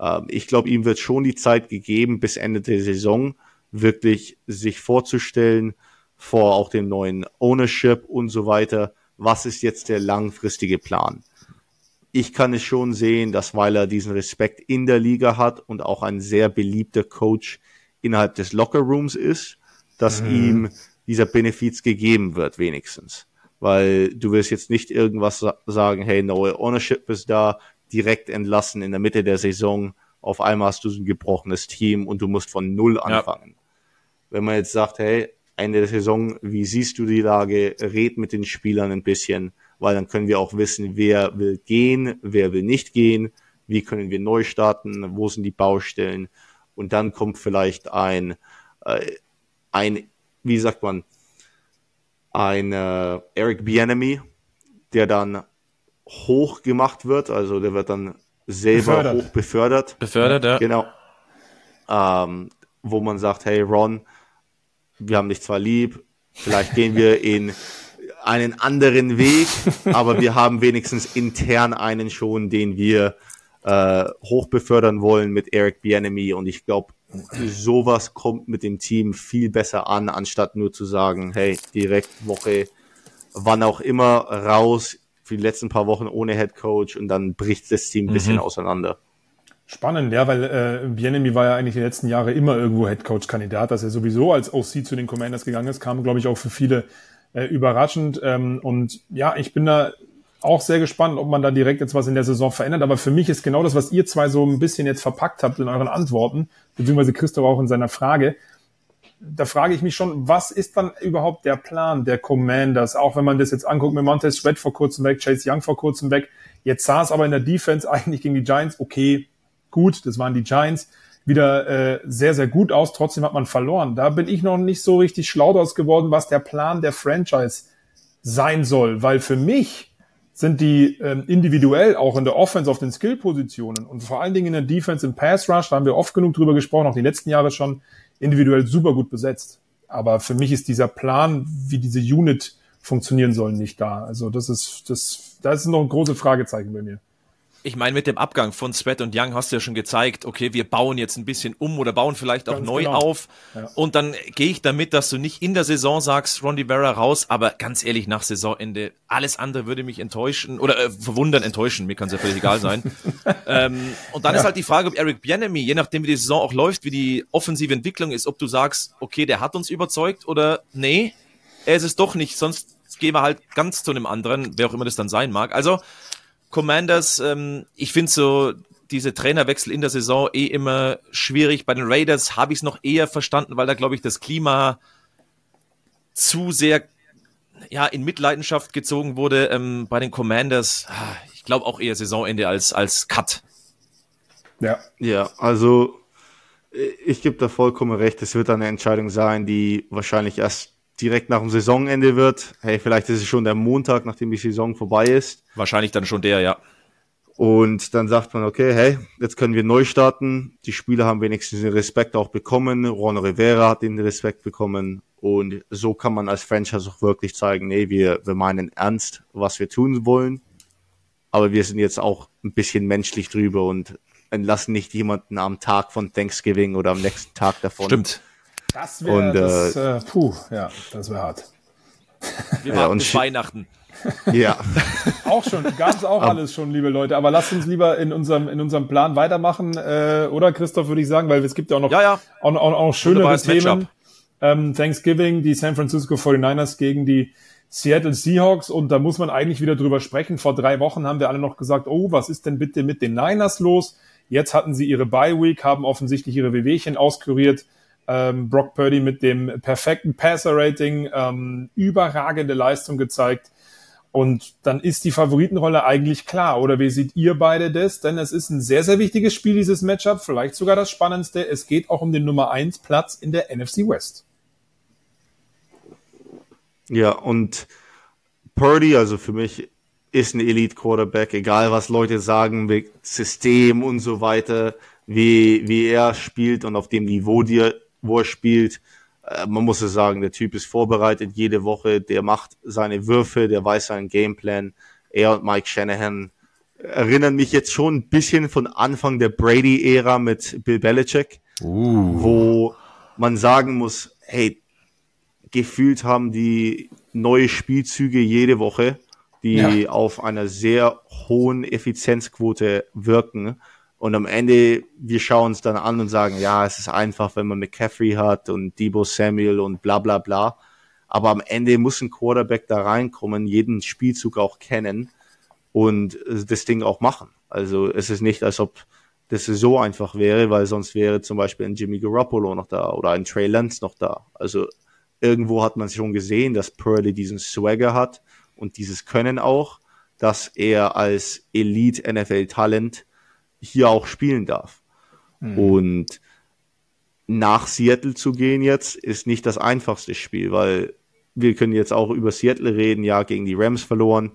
Ähm, ich glaube, ihm wird schon die Zeit gegeben, bis Ende der Saison wirklich sich vorzustellen, vor auch dem neuen Ownership und so weiter. Was ist jetzt der langfristige Plan? Ich kann es schon sehen, dass weil er diesen Respekt in der Liga hat und auch ein sehr beliebter Coach innerhalb des Lockerrooms ist, dass mhm. ihm dieser Benefits gegeben wird, wenigstens. Weil du wirst jetzt nicht irgendwas sagen, hey, neue Ownership ist da, direkt entlassen in der Mitte der Saison, auf einmal hast du so ein gebrochenes Team und du musst von Null anfangen. Ja. Wenn man jetzt sagt, hey, Ende der Saison, wie siehst du die Lage, red mit den Spielern ein bisschen, weil dann können wir auch wissen, wer will gehen, wer will nicht gehen, wie können wir neu starten, wo sind die Baustellen und dann kommt vielleicht ein, äh, ein wie sagt man, ein äh, Eric Bienemy, der dann hoch gemacht wird, also der wird dann selber befördert. hoch befördert. Befördert, ja. Genau. Ähm, wo man sagt, hey Ron, wir haben dich zwar lieb, vielleicht gehen wir in einen anderen Weg, [LAUGHS] aber wir haben wenigstens intern einen schon, den wir äh, hochbefördern wollen mit Eric Bienemy und ich glaube, sowas kommt mit dem Team viel besser an, anstatt nur zu sagen, hey, direkt Woche, wann auch immer raus, für die letzten paar Wochen ohne Head Coach und dann bricht das Team ein bisschen mhm. auseinander. Spannend, ja, weil äh, Bienemy war ja eigentlich die letzten Jahre immer irgendwo Head Coach Kandidat, dass er sowieso als OC zu den Commanders gegangen ist, kam glaube ich auch für viele äh, überraschend ähm, und ja, ich bin da auch sehr gespannt, ob man da direkt jetzt was in der Saison verändert. Aber für mich ist genau das, was ihr zwei so ein bisschen jetzt verpackt habt in euren Antworten, beziehungsweise Christoph auch in seiner Frage. Da frage ich mich schon, was ist dann überhaupt der Plan der Commanders? Auch wenn man das jetzt anguckt mit Montez Sweat vor kurzem weg, Chase Young vor kurzem weg. Jetzt es aber in der Defense [LAUGHS] eigentlich gegen die Giants okay, gut, das waren die Giants, wieder äh, sehr, sehr gut aus. Trotzdem hat man verloren. Da bin ich noch nicht so richtig schlau draus geworden, was der Plan der Franchise sein soll. Weil für mich sind die ähm, individuell auch in der Offense auf den Skill-Positionen und vor allen Dingen in der Defense im Pass Rush, da haben wir oft genug drüber gesprochen, auch die letzten Jahre schon individuell super gut besetzt. Aber für mich ist dieser Plan, wie diese Unit funktionieren soll, nicht da. Also das ist, das, da ist noch ein großes Fragezeichen bei mir ich meine, mit dem Abgang von Sweat und Young hast du ja schon gezeigt, okay, wir bauen jetzt ein bisschen um oder bauen vielleicht auch ganz neu genau. auf. Ja. Und dann gehe ich damit, dass du nicht in der Saison sagst, Ron Vera raus, aber ganz ehrlich, nach Saisonende, alles andere würde mich enttäuschen oder äh, verwundern, enttäuschen, mir kann es ja völlig egal sein. [LAUGHS] ähm, und dann ja. ist halt die Frage, ob Eric Bienemy, je nachdem wie die Saison auch läuft, wie die offensive Entwicklung ist, ob du sagst, okay, der hat uns überzeugt oder nee, er ist es doch nicht, sonst gehen wir halt ganz zu einem anderen, wer auch immer das dann sein mag. Also, Commanders, ähm, ich finde so diese Trainerwechsel in der Saison eh immer schwierig. Bei den Raiders habe ich es noch eher verstanden, weil da glaube ich das Klima zu sehr ja in Mitleidenschaft gezogen wurde. Ähm, bei den Commanders, ah, ich glaube auch eher Saisonende als als Cut. Ja, ja, also ich gebe da vollkommen recht. Es wird eine Entscheidung sein, die wahrscheinlich erst direkt nach dem Saisonende wird. Hey, vielleicht ist es schon der Montag, nachdem die Saison vorbei ist. Wahrscheinlich dann schon der, ja. Und dann sagt man, okay, hey, jetzt können wir neu starten. Die Spieler haben wenigstens den Respekt auch bekommen. Ron Rivera hat den Respekt bekommen. Und so kann man als Franchise auch wirklich zeigen, nee, wir, wir meinen ernst, was wir tun wollen. Aber wir sind jetzt auch ein bisschen menschlich drüber und entlassen nicht jemanden am Tag von Thanksgiving oder am nächsten Tag davon. Stimmt. Das wäre, äh, äh, puh, ja, das wäre hart. Wir warten ja, bis Weihnachten. [LAUGHS] Ja. auch schon, gab's auch alles schon, liebe Leute. Aber lasst uns lieber in unserem, in unserem Plan weitermachen, äh, oder Christoph, würde ich sagen, weil es gibt ja auch noch, ja, ja. Auch, auch, auch schönere Themen. Ähm, Thanksgiving, die San Francisco 49ers gegen die Seattle Seahawks und da muss man eigentlich wieder drüber sprechen. Vor drei Wochen haben wir alle noch gesagt, oh, was ist denn bitte mit den Niners los? Jetzt hatten sie ihre Bye Week, haben offensichtlich ihre Wehwehchen auskuriert ähm, Brock Purdy mit dem perfekten Passer-Rating, ähm, überragende Leistung gezeigt. Und dann ist die Favoritenrolle eigentlich klar. Oder wie seht ihr beide das? Denn es ist ein sehr, sehr wichtiges Spiel, dieses Matchup. Vielleicht sogar das spannendste. Es geht auch um den Nummer 1 Platz in der NFC West. Ja, und Purdy, also für mich, ist ein Elite Quarterback, egal was Leute sagen, mit System und so weiter, wie, wie er spielt und auf dem Niveau, die er wo er spielt. Äh, man muss es sagen, der Typ ist vorbereitet jede Woche, der macht seine Würfe, der weiß seinen Gameplan. Er und Mike Shanahan erinnern mich jetzt schon ein bisschen von Anfang der Brady-Ära mit Bill Belichick, uh. wo man sagen muss, hey, gefühlt haben die neue Spielzüge jede Woche, die ja. auf einer sehr hohen Effizienzquote wirken. Und am Ende, wir schauen uns dann an und sagen, ja, es ist einfach, wenn man McCaffrey hat und Debo Samuel und bla bla bla. Aber am Ende muss ein Quarterback da reinkommen, jeden Spielzug auch kennen und das Ding auch machen. Also es ist nicht, als ob das so einfach wäre, weil sonst wäre zum Beispiel ein Jimmy Garoppolo noch da oder ein Trey Lance noch da. Also irgendwo hat man schon gesehen, dass Purley diesen Swagger hat und dieses Können auch, dass er als Elite NFL Talent hier auch spielen darf. Mhm. Und nach Seattle zu gehen jetzt ist nicht das einfachste Spiel, weil wir können jetzt auch über Seattle reden, ja, gegen die Rams verloren.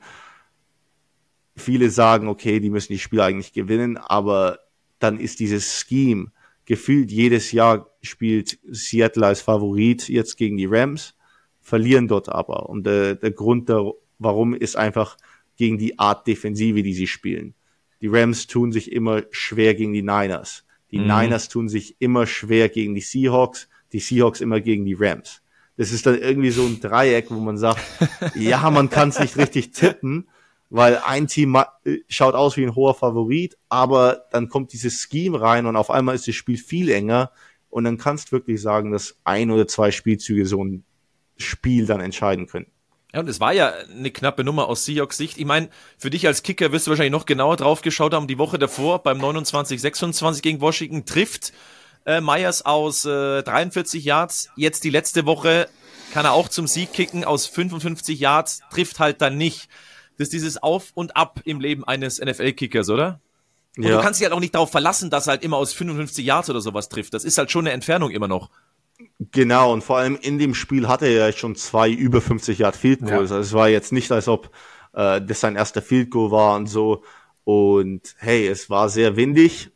Viele sagen, okay, die müssen die Spiele eigentlich gewinnen, aber dann ist dieses Scheme gefühlt jedes Jahr spielt Seattle als Favorit jetzt gegen die Rams, verlieren dort aber. Und der, der Grund, der, warum, ist einfach gegen die Art Defensive, die sie spielen. Die Rams tun sich immer schwer gegen die Niners. Die mhm. Niners tun sich immer schwer gegen die Seahawks, die Seahawks immer gegen die Rams. Das ist dann irgendwie so ein Dreieck, wo man sagt, [LAUGHS] ja, man kann es nicht richtig tippen, weil ein Team schaut aus wie ein hoher Favorit, aber dann kommt dieses Scheme rein und auf einmal ist das Spiel viel enger und dann kannst du wirklich sagen, dass ein oder zwei Spielzüge so ein Spiel dann entscheiden können. Ja, und es war ja eine knappe Nummer aus Seahawks Sicht. Ich meine, für dich als Kicker wirst du wahrscheinlich noch genauer drauf geschaut haben. Die Woche davor beim 29-26 gegen Washington trifft äh, Myers aus äh, 43 Yards. Jetzt die letzte Woche kann er auch zum Sieg kicken aus 55 Yards, trifft halt dann nicht. Das ist dieses Auf und Ab im Leben eines NFL-Kickers, oder? Und ja. du kannst dich halt auch nicht darauf verlassen, dass er halt immer aus 55 Yards oder sowas trifft. Das ist halt schon eine Entfernung immer noch. Genau, und vor allem in dem Spiel hatte er ja schon zwei über 50 Yard Field Goals. Ja. Also es war jetzt nicht, als ob äh, das sein erster Field Goal war und so. Und hey, es war sehr windig.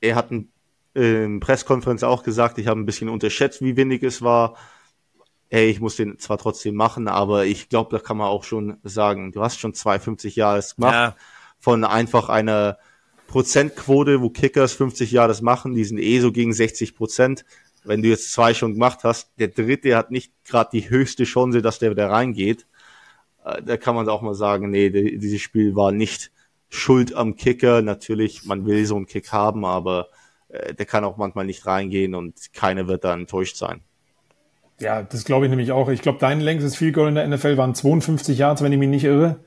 Er hat in, in Presskonferenz auch gesagt, ich habe ein bisschen unterschätzt, wie windig es war. Hey, ich muss den zwar trotzdem machen, aber ich glaube, da kann man auch schon sagen, du hast schon 52 Jahre gemacht. Ja. Von einfach einer Prozentquote, wo Kickers 50 Jahre das machen, die sind eh so gegen 60 Prozent wenn du jetzt zwei schon gemacht hast, der dritte hat nicht gerade die höchste Chance, dass der wieder reingeht. Äh, da kann man auch mal sagen, nee, dieses Spiel war nicht schuld am Kicker. Natürlich, man will so einen Kick haben, aber äh, der kann auch manchmal nicht reingehen und keiner wird da enttäuscht sein. Ja, das glaube ich nämlich auch. Ich glaube, dein längstes Field Goal in der NFL waren 52 Yards, wenn ich mich nicht irre.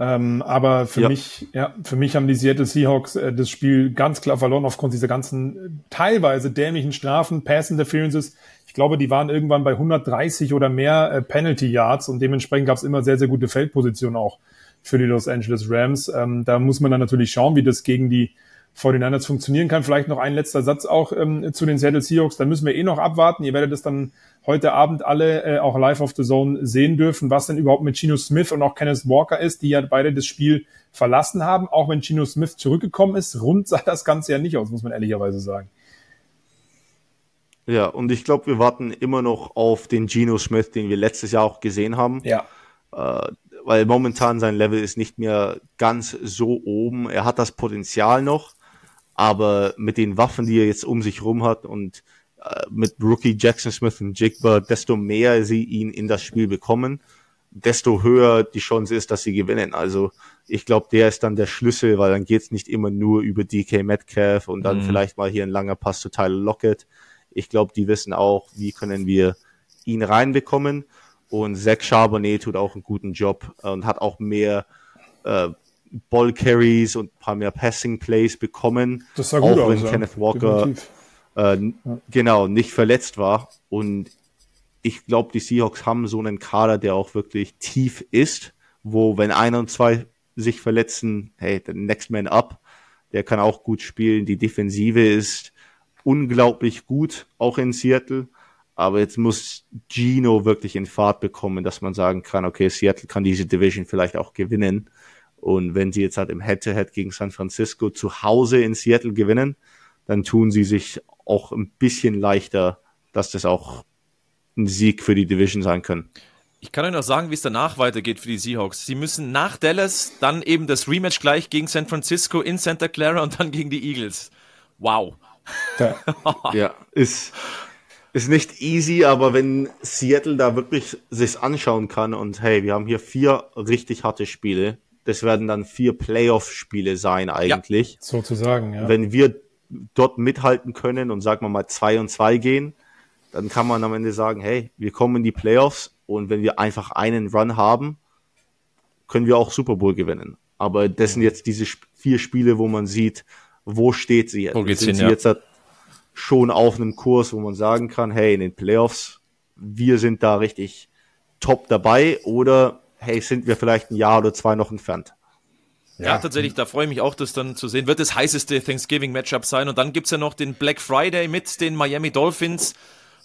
Ähm, aber für ja. mich, ja, für mich haben die Seattle Seahawks äh, das Spiel ganz klar verloren aufgrund dieser ganzen äh, teilweise dämlichen Strafen, Pass Interferences. Ich glaube, die waren irgendwann bei 130 oder mehr äh, Penalty Yards und dementsprechend gab es immer sehr, sehr gute Feldpositionen auch für die Los Angeles Rams. Ähm, da muss man dann natürlich schauen, wie das gegen die 49ers funktionieren kann. Vielleicht noch ein letzter Satz auch ähm, zu den Seattle Seahawks. Da müssen wir eh noch abwarten. Ihr werdet es dann heute Abend alle äh, auch live auf the Zone sehen dürfen, was denn überhaupt mit Gino Smith und auch Kenneth Walker ist, die ja beide das Spiel verlassen haben. Auch wenn Gino Smith zurückgekommen ist, rund sah das Ganze ja nicht aus, muss man ehrlicherweise sagen. Ja, und ich glaube, wir warten immer noch auf den Gino Smith, den wir letztes Jahr auch gesehen haben. Ja. Äh, weil momentan sein Level ist nicht mehr ganz so oben. Er hat das Potenzial noch, aber mit den Waffen, die er jetzt um sich rum hat und äh, mit Rookie Jackson Smith und Jigba, desto mehr sie ihn in das Spiel bekommen, desto höher die Chance ist, dass sie gewinnen. Also ich glaube, der ist dann der Schlüssel, weil dann geht's nicht immer nur über DK Metcalf und dann mhm. vielleicht mal hier ein langer Pass zu Tyler Lockett. Ich glaube, die wissen auch, wie können wir ihn reinbekommen. Und Zach Charbonnet tut auch einen guten Job und hat auch mehr äh, Ball Carries und ein paar mehr Passing Plays bekommen. Das sah gut auch wenn aus, Kenneth Walker äh, ja. genau nicht verletzt war. Und ich glaube, die Seahawks haben so einen Kader, der auch wirklich tief ist, wo wenn einer und zwei sich verletzen, hey, der Next Man Up, der kann auch gut spielen. Die Defensive ist unglaublich gut, auch in Seattle. Aber jetzt muss Gino wirklich in Fahrt bekommen, dass man sagen kann, okay, Seattle kann diese Division vielleicht auch gewinnen. Und wenn sie jetzt halt im Head-to-Head -Head gegen San Francisco zu Hause in Seattle gewinnen, dann tun sie sich auch ein bisschen leichter, dass das auch ein Sieg für die Division sein können. Ich kann euch noch sagen, wie es danach weitergeht für die Seahawks. Sie müssen nach Dallas dann eben das Rematch gleich gegen San Francisco in Santa Clara und dann gegen die Eagles. Wow. Ja, [LAUGHS] ja ist, ist nicht easy, aber wenn Seattle da wirklich sich anschauen kann und hey, wir haben hier vier richtig harte Spiele, das werden dann vier Playoff-Spiele sein eigentlich. Ja, sozusagen, ja. Wenn wir dort mithalten können und sagen wir mal zwei und zwei gehen, dann kann man am Ende sagen, hey, wir kommen in die Playoffs Und wenn wir einfach einen Run haben, können wir auch Super Bowl gewinnen. Aber das sind jetzt diese vier Spiele, wo man sieht, wo steht sie jetzt. Wo geht's sind hin, sie ja. jetzt schon auf einem Kurs, wo man sagen kann, hey, in den Playoffs, wir sind da richtig top dabei oder hey, sind wir vielleicht ein Jahr oder zwei noch entfernt? Ja, tatsächlich, da freue ich mich auch, das dann zu sehen. Wird das heißeste Thanksgiving-Matchup sein. Und dann gibt's ja noch den Black Friday mit den Miami Dolphins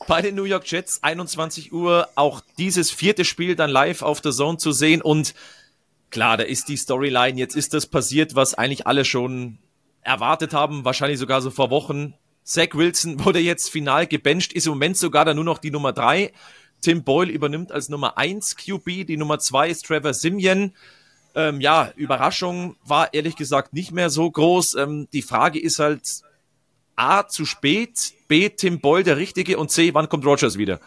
bei den New York Jets, 21 Uhr. Auch dieses vierte Spiel dann live auf der Zone zu sehen. Und klar, da ist die Storyline. Jetzt ist das passiert, was eigentlich alle schon erwartet haben, wahrscheinlich sogar so vor Wochen. Zach Wilson [LAUGHS] wurde jetzt final gebencht, ist im Moment sogar dann nur noch die Nummer drei. Tim Boyle übernimmt als Nummer eins QB, die Nummer zwei ist Trevor Simeon. Ähm, ja, Überraschung war ehrlich gesagt nicht mehr so groß. Ähm, die Frage ist halt A, zu spät, B, Tim Boyle der Richtige und C, wann kommt Rogers wieder?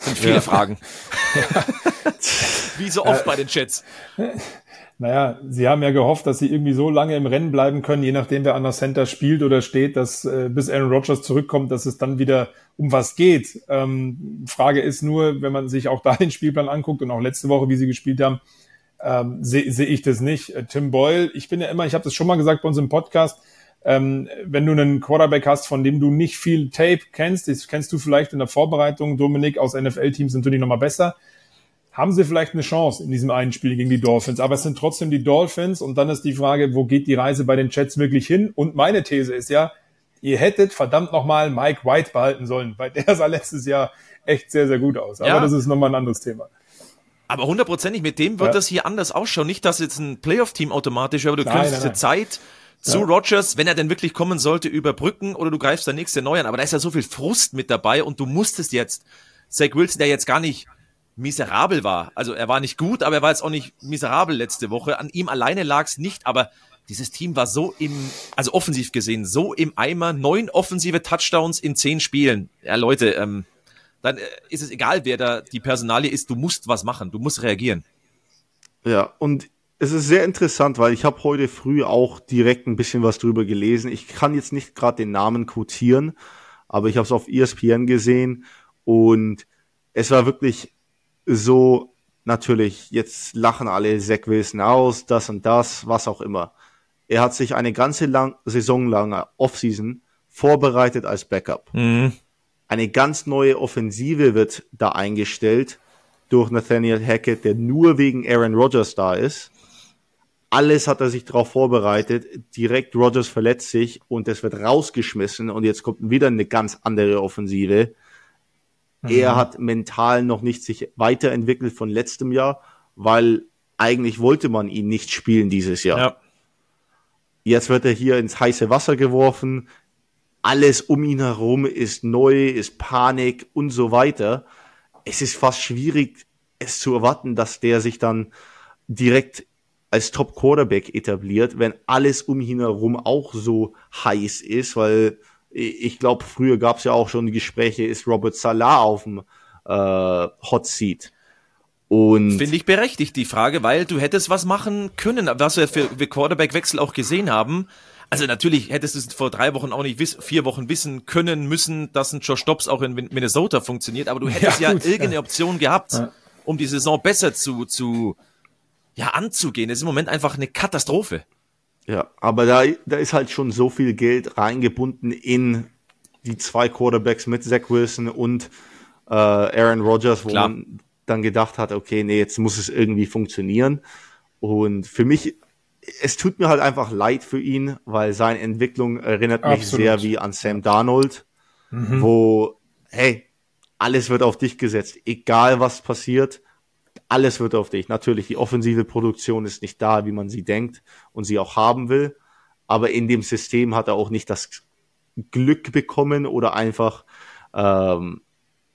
Sind viele Fragen. [LAUGHS] Wie so oft bei den Chats. [LAUGHS] Naja, sie haben ja gehofft, dass sie irgendwie so lange im Rennen bleiben können, je nachdem, wer an der Center spielt oder steht, dass äh, bis Aaron Rodgers zurückkommt, dass es dann wieder um was geht. Ähm, Frage ist nur, wenn man sich auch [LAUGHS] da den Spielplan anguckt und auch letzte Woche, wie sie gespielt haben, ähm, sehe seh ich das nicht. Äh, Tim Boyle, ich bin ja immer, ich habe das schon mal gesagt bei uns im Podcast, ähm, wenn du einen Quarterback hast, von dem du nicht viel Tape kennst, das kennst du vielleicht in der Vorbereitung, Dominik aus NFL-Teams sind natürlich nochmal besser, haben sie vielleicht eine Chance in diesem einen Spiel gegen die Dolphins. Aber es sind trotzdem die Dolphins und dann ist die Frage, wo geht die Reise bei den Jets wirklich hin? Und meine These ist ja, ihr hättet verdammt nochmal Mike White behalten sollen, weil der sah letztes Jahr echt sehr, sehr gut aus. Aber Ja. das ist nochmal ein anderes Thema. Aber hundertprozentig, mit dem wird Ja. das hier anders ausschauen. Nicht, dass jetzt ein Playoff-Team automatisch, aber du Nein, nein, diese nein. Zeit zu Rogers, wenn er denn wirklich kommen sollte, überbrücken oder du greifst der nächste neu an. Aber da ist ja so viel Frust mit dabei und du musstest jetzt, Zach Wilson, der jetzt gar nicht miserabel war, also er war nicht gut, aber er war jetzt auch nicht miserabel letzte Woche. An ihm alleine lag es nicht, aber dieses Team war so im, also offensiv gesehen, so im Eimer. Neun offensive Touchdowns in zehn Spielen. Ja, Leute, ähm, dann äh, ist es egal, wer da die Personalie ist. Du musst was machen, du musst reagieren. Ja, und es ist sehr interessant, weil ich habe heute früh auch direkt ein bisschen was drüber gelesen. Ich kann jetzt nicht gerade den Namen quotieren, aber ich habe es auf ESPN gesehen und es war wirklich so, natürlich, jetzt lachen alle Zach Wilson aus, das und das, was auch immer. Er hat sich eine ganze lang, Saison lang Offseason vorbereitet als Backup. Eine ganz neue Offensive wird da eingestellt durch Nathaniel Hackett, der nur wegen Aaron Rodgers da ist. Alles hat er sich darauf vorbereitet. Direkt Rodgers verletzt sich und es wird rausgeschmissen und jetzt kommt wieder eine ganz andere Offensive. Er hat mental noch nicht sich weiterentwickelt von letztem Jahr, weil eigentlich wollte man ihn nicht spielen dieses Jahr. Ja. Jetzt wird er hier ins heiße Wasser geworfen. Alles um ihn herum ist neu, ist Panik und so weiter. Es ist fast schwierig, es zu erwarten, dass der sich dann direkt als Top Quarterback etabliert, wenn alles um ihn herum auch so heiß ist, weil ich glaube, früher gab es ja auch schon Gespräche, ist Robert Salah auf dem äh, Hot Seat. Und Finde ich berechtigt, die Frage, weil du hättest was machen können, was wir für, für Quarterback-Wechsel auch gesehen haben. Also natürlich hättest du es vor drei Wochen auch nicht, vier Wochen wissen können müssen, dass ein Josh Dobbs auch in Min- Minnesota funktioniert, aber du [LAUGHS] hättest ja, Ja, gut, irgendeine ja. Option gehabt, um die Saison besser zu, zu, ja, anzugehen. Es ist im Moment einfach eine Katastrophe. Ja, aber da, da ist halt schon so viel Geld reingebunden in die zwei Quarterbacks mit Zach Wilson und äh, Aaron Rodgers, wo Klar. man dann gedacht hat, okay, nee, jetzt muss es irgendwie funktionieren. Und für mich, es tut mir halt einfach leid für ihn, weil seine Entwicklung erinnert mich Absolut. sehr wie an Sam Darnold, wo, hey, alles wird auf dich gesetzt, egal was passiert, alles wird auf dich. Natürlich, die offensive Produktion ist nicht da, wie man sie denkt und sie auch haben will. Aber in dem System hat er auch nicht das Glück bekommen oder einfach ähm,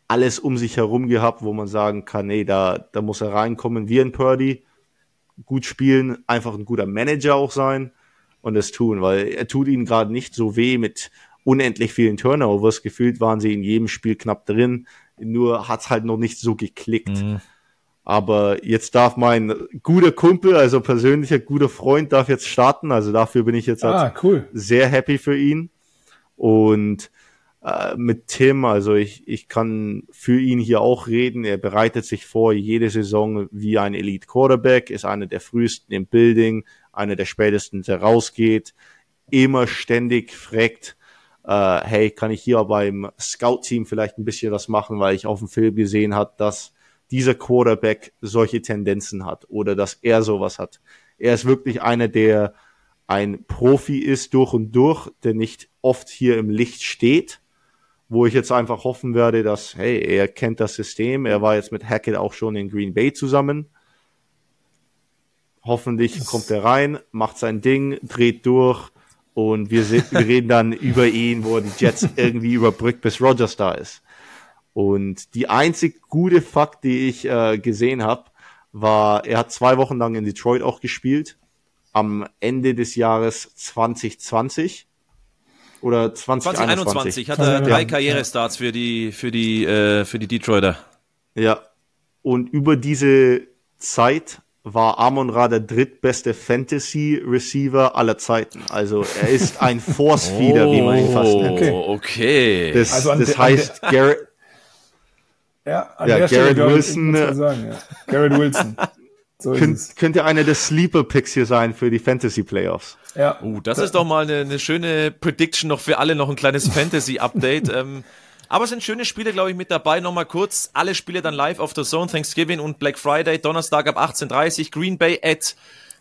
alles um sich herum gehabt, wo man sagen kann, nee, da, da muss er reinkommen wie ein Purdy, gut spielen, einfach ein guter Manager auch sein und es tun, weil er tut ihnen gerade nicht so weh mit unendlich vielen Turnovers. Gefühlt waren sie in jedem Spiel knapp drin, nur hat's halt noch nicht so geklickt. Aber jetzt darf mein guter Kumpel, also persönlicher guter Freund, darf jetzt starten. Also dafür bin ich jetzt halt Ah, cool. sehr happy für ihn. Und äh, mit Tim, also ich, ich kann für ihn hier auch reden. Er bereitet sich vor jede Saison wie ein Elite Quarterback, ist einer der frühesten im Building, einer der spätesten, der rausgeht, immer ständig fragt, äh, hey, kann ich hier beim Scout-Team vielleicht ein bisschen was machen, weil ich auf dem Film gesehen hat, dass dieser Quarterback solche Tendenzen hat oder dass er sowas hat. Er ist wirklich einer, der ein Profi ist durch und durch, der nicht oft hier im Licht steht, wo ich jetzt einfach hoffen werde, dass, hey, er kennt das System, er war jetzt mit Hackett auch schon in Green Bay zusammen. Hoffentlich kommt er rein, macht sein Ding, dreht durch und wir, wir reden dann [LAUGHS] über ihn, wo er die Jets irgendwie überbrückt, bis Rogers da ist. Und die einzig gute Fakt, die ich äh, gesehen habe, war, er hat zwei Wochen lang in Detroit auch gespielt. Am Ende des Jahres 2020 oder 2021. 2021 hat er drei Karrierestarts für die für die äh, für die Detroiter. Ja. Und über diese Zeit war Amon Ra der drittbeste Fantasy Receiver aller Zeiten. Also er ist ein [LAUGHS] Force Feeder, oh, wie man ihn fast nennt. Okay. okay. Das, also das heißt, Garrett, ja, an ja, der Garrett Stelle, Wilson. Ich, ich äh, sagen, ja. Garrett Wilson. So Könnt, könnte einer der Sleeper-Picks hier sein für die Fantasy-Playoffs. Ja. Uh, das ist doch mal eine, eine, schöne Prediction noch für alle, noch ein kleines Fantasy-Update. [LAUGHS] ähm, aber es sind schöne Spiele, glaube ich, mit dabei. Nochmal kurz, alle Spiele dann live auf der Zone, Thanksgiving und Black Friday, Donnerstag ab 18.30 Green Bay at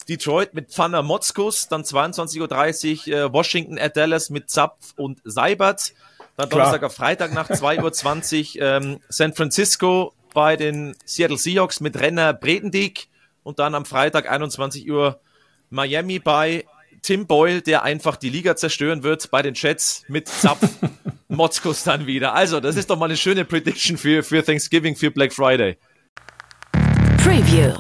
Detroit mit Pfanner Motzkus, dann 22.30 Uhr äh, Washington at Dallas mit Zapf und Seibert. Dann Donnerstag auf Freitag nach 2.20 Uhr ähm, San Francisco bei den Seattle Seahawks mit Renner Bredendieck und dann am Freitag 21 Uhr Miami bei Tim Boyle, der einfach die Liga zerstören wird bei den Jets mit Zapf [LAUGHS] Motzkus dann wieder. Also, das ist doch mal eine schöne Prediction für, für Thanksgiving, für Black Friday. Preview.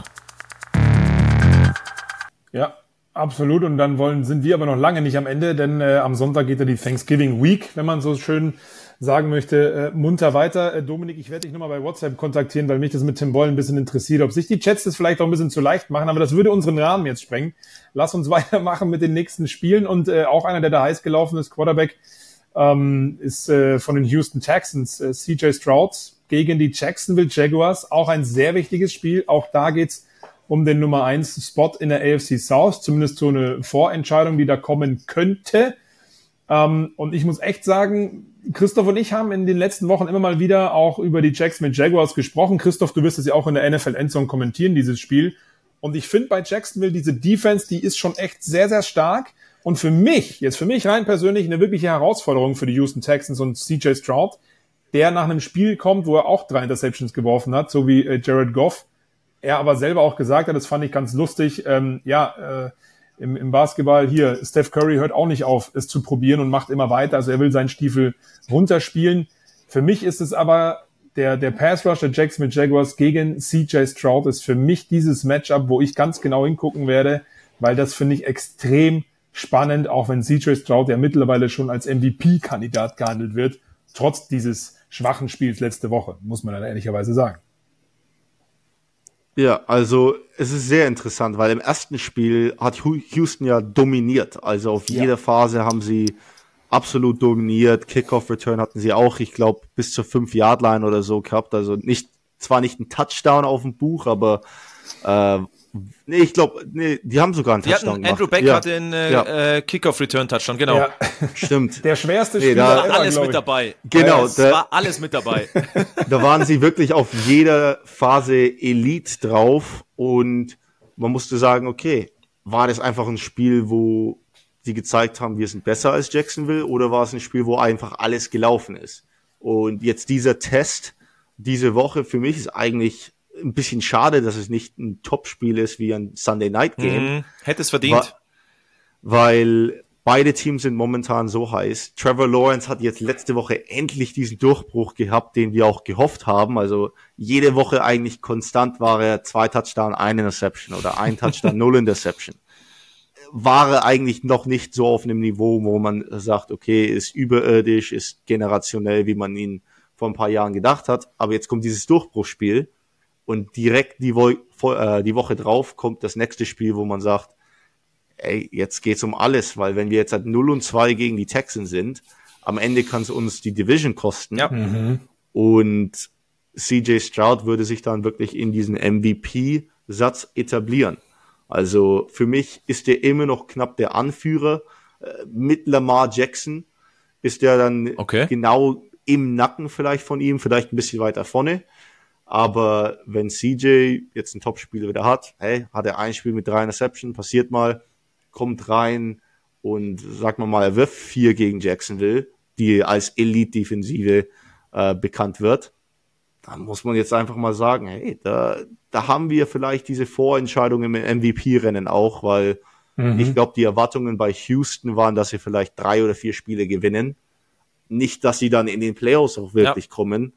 Ja, absolut. Und dann wollen, sind wir aber noch lange nicht am Ende, denn äh, am Sonntag geht ja die Thanksgiving Week, wenn man so schön sagen möchte, äh, munter weiter. Äh, Dominik, ich werde dich nochmal bei WhatsApp kontaktieren, weil mich das mit Tim Boyle ein bisschen interessiert, ob sich die Chats das vielleicht auch ein bisschen zu leicht machen, aber das würde unseren Rahmen jetzt sprengen. Lass uns [LAUGHS] weitermachen mit den nächsten Spielen und äh, auch einer, der da heiß gelaufen ist, Quarterback, ähm, ist äh, von den Houston Texans, äh, CJ Stroud gegen die Jacksonville Jaguars. Auch ein sehr wichtiges Spiel. Auch da geht's um den Nummer eins Spot in der AFC South, zumindest so eine Vorentscheidung, die da kommen könnte. Ähm, und ich muss echt sagen, Christoph und ich haben in den letzten Wochen immer mal wieder auch über die Jacksonville Jaguars gesprochen. Christoph, du wirst es ja auch in der NFL Endzone kommentieren, dieses Spiel. Und ich finde bei Jacksonville diese Defense, die ist schon echt sehr, sehr stark. Und für mich, jetzt für mich rein persönlich, eine wirkliche Herausforderung für die Houston Texans und CJ Stroud, der nach einem Spiel kommt, wo er auch drei Interceptions geworfen hat, so wie äh, Jared Goff. Er aber selber auch gesagt hat, das fand ich ganz lustig, ähm, ja, äh, im, im Basketball hier, Steph Curry hört auch nicht auf, es zu probieren und macht immer weiter. Also er will seinen Stiefel runterspielen. Für mich ist es aber der, der Pass Rush der Jacksonville Jaguars gegen CJ Stroud ist für mich dieses Matchup, wo ich ganz genau hingucken werde, weil das finde ich extrem spannend, auch wenn CJ Stroud ja mittlerweile schon als MVP-Kandidat gehandelt wird, trotz dieses schwachen Spiels letzte Woche, muss man dann ehrlicherweise sagen. Ja, also es ist sehr interessant, weil im ersten Spiel hat Houston ja dominiert. Also auf jeder Phase haben sie absolut dominiert. Kickoff-Return hatten sie auch, ich glaube, bis zur 5-Yard-Line oder so gehabt. Also nicht, zwar nicht ein Touchdown auf dem Buch, aber äh, Nee, ich glaube, nee, die haben sogar einen die Touchdown hatten, Andrew Beck ja. hat den äh, ja. äh, Kickoff-Return-Touchdown, genau. Ja. Stimmt. Der schwerste nee, Spieler da, ever, alles mit dabei. Genau. Es war alles mit dabei. [LAUGHS] da waren sie wirklich auf jeder Phase Elite drauf und man musste sagen, okay, war das einfach ein Spiel, wo sie gezeigt haben, wir sind besser als Jacksonville oder war es ein Spiel, wo einfach alles gelaufen ist? Und jetzt dieser Test diese Woche für mich ist eigentlich ein bisschen schade, dass es nicht ein Topspiel ist wie ein Sunday Night Game. Mhm, hätte es verdient. weil beide Teams sind momentan so heiß. Trevor Lawrence hat jetzt letzte Woche endlich diesen Durchbruch gehabt, den wir auch gehofft haben. Also jede Woche eigentlich konstant war er zwei Touchdown, ein Interception oder ein Touchdown, [LAUGHS] null Interception. War er eigentlich noch nicht so auf einem Niveau, wo man sagt, okay, ist überirdisch, ist generationell, wie man ihn vor ein paar Jahren gedacht hat. Aber jetzt kommt dieses Durchbruchspiel und direkt die, Wo äh, die Woche drauf kommt das nächste Spiel, wo man sagt, ey, jetzt geht's um alles, weil wenn wir jetzt halt 0 und 2 gegen die Texans sind, am Ende kann es uns die Division kosten. Ja. Mhm. Und CJ Stroud würde sich dann wirklich in diesen MVP-Satz etablieren. Also für mich ist er immer noch knapp der Anführer. Äh, Mit Lamar Jackson ist er dann Okay. genau im Nacken vielleicht von ihm, vielleicht ein bisschen weiter vorne. Aber wenn CJ jetzt ein Topspiel wieder hat, hey, hat er ein Spiel mit drei Interception, passiert mal, kommt rein und sag mal mal, er wirft vier gegen Jacksonville, die als Elite-Defensive äh, bekannt wird, dann muss man jetzt einfach mal sagen, hey, da, da haben wir vielleicht diese Vorentscheidung im MVP-Rennen auch, weil ich glaube, die Erwartungen bei Houston waren, dass sie vielleicht drei oder vier Spiele gewinnen. Nicht, dass sie dann in den Playoffs auch wirklich kommen.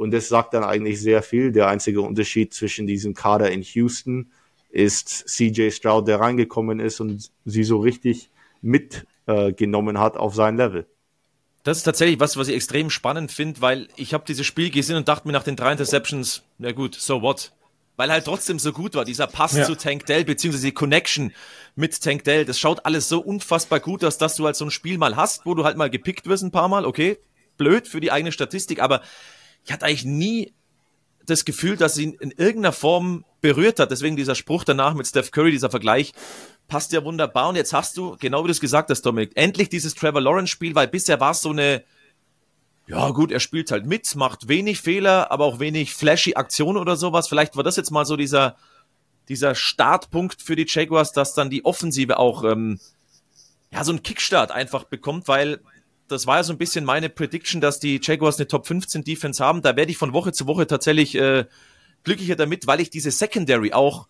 Und das sagt dann eigentlich sehr viel. Der einzige Unterschied zwischen diesem Kader in Houston ist CJ Stroud, der reingekommen ist und sie so richtig mitgenommen äh, hat auf sein Level. Das ist tatsächlich was, was ich extrem spannend finde, weil ich habe dieses Spiel gesehen und dachte mir nach den drei Interceptions, na gut, so what? Weil er halt trotzdem so gut war, dieser Pass Ja. zu Tank Dell, beziehungsweise die Connection mit Tank Dell, das schaut alles so unfassbar gut aus, dass du halt so ein Spiel mal hast, wo du halt mal gepickt wirst ein paar Mal, okay, blöd für die eigene Statistik, aber ich hatte eigentlich nie das Gefühl, dass sie ihn in irgendeiner Form berührt hat. Deswegen dieser Spruch danach mit Steph Curry, dieser Vergleich, passt ja wunderbar. Und jetzt hast du, genau wie du es gesagt hast, Dominik, endlich dieses Trevor Lawrence Spiel, weil bisher war es so eine, ja gut, er spielt halt mit, macht wenig Fehler, aber auch wenig flashy Aktionen oder sowas. Vielleicht war das jetzt mal so dieser, dieser Startpunkt für die Jaguars, dass dann die Offensive auch, ähm, ja, so einen Kickstart einfach bekommt, weil das war ja so ein bisschen meine Prediction, dass die Jaguars eine Top 15 Defense haben. Da werde ich von Woche zu Woche tatsächlich äh, glücklicher damit, weil ich diese Secondary auch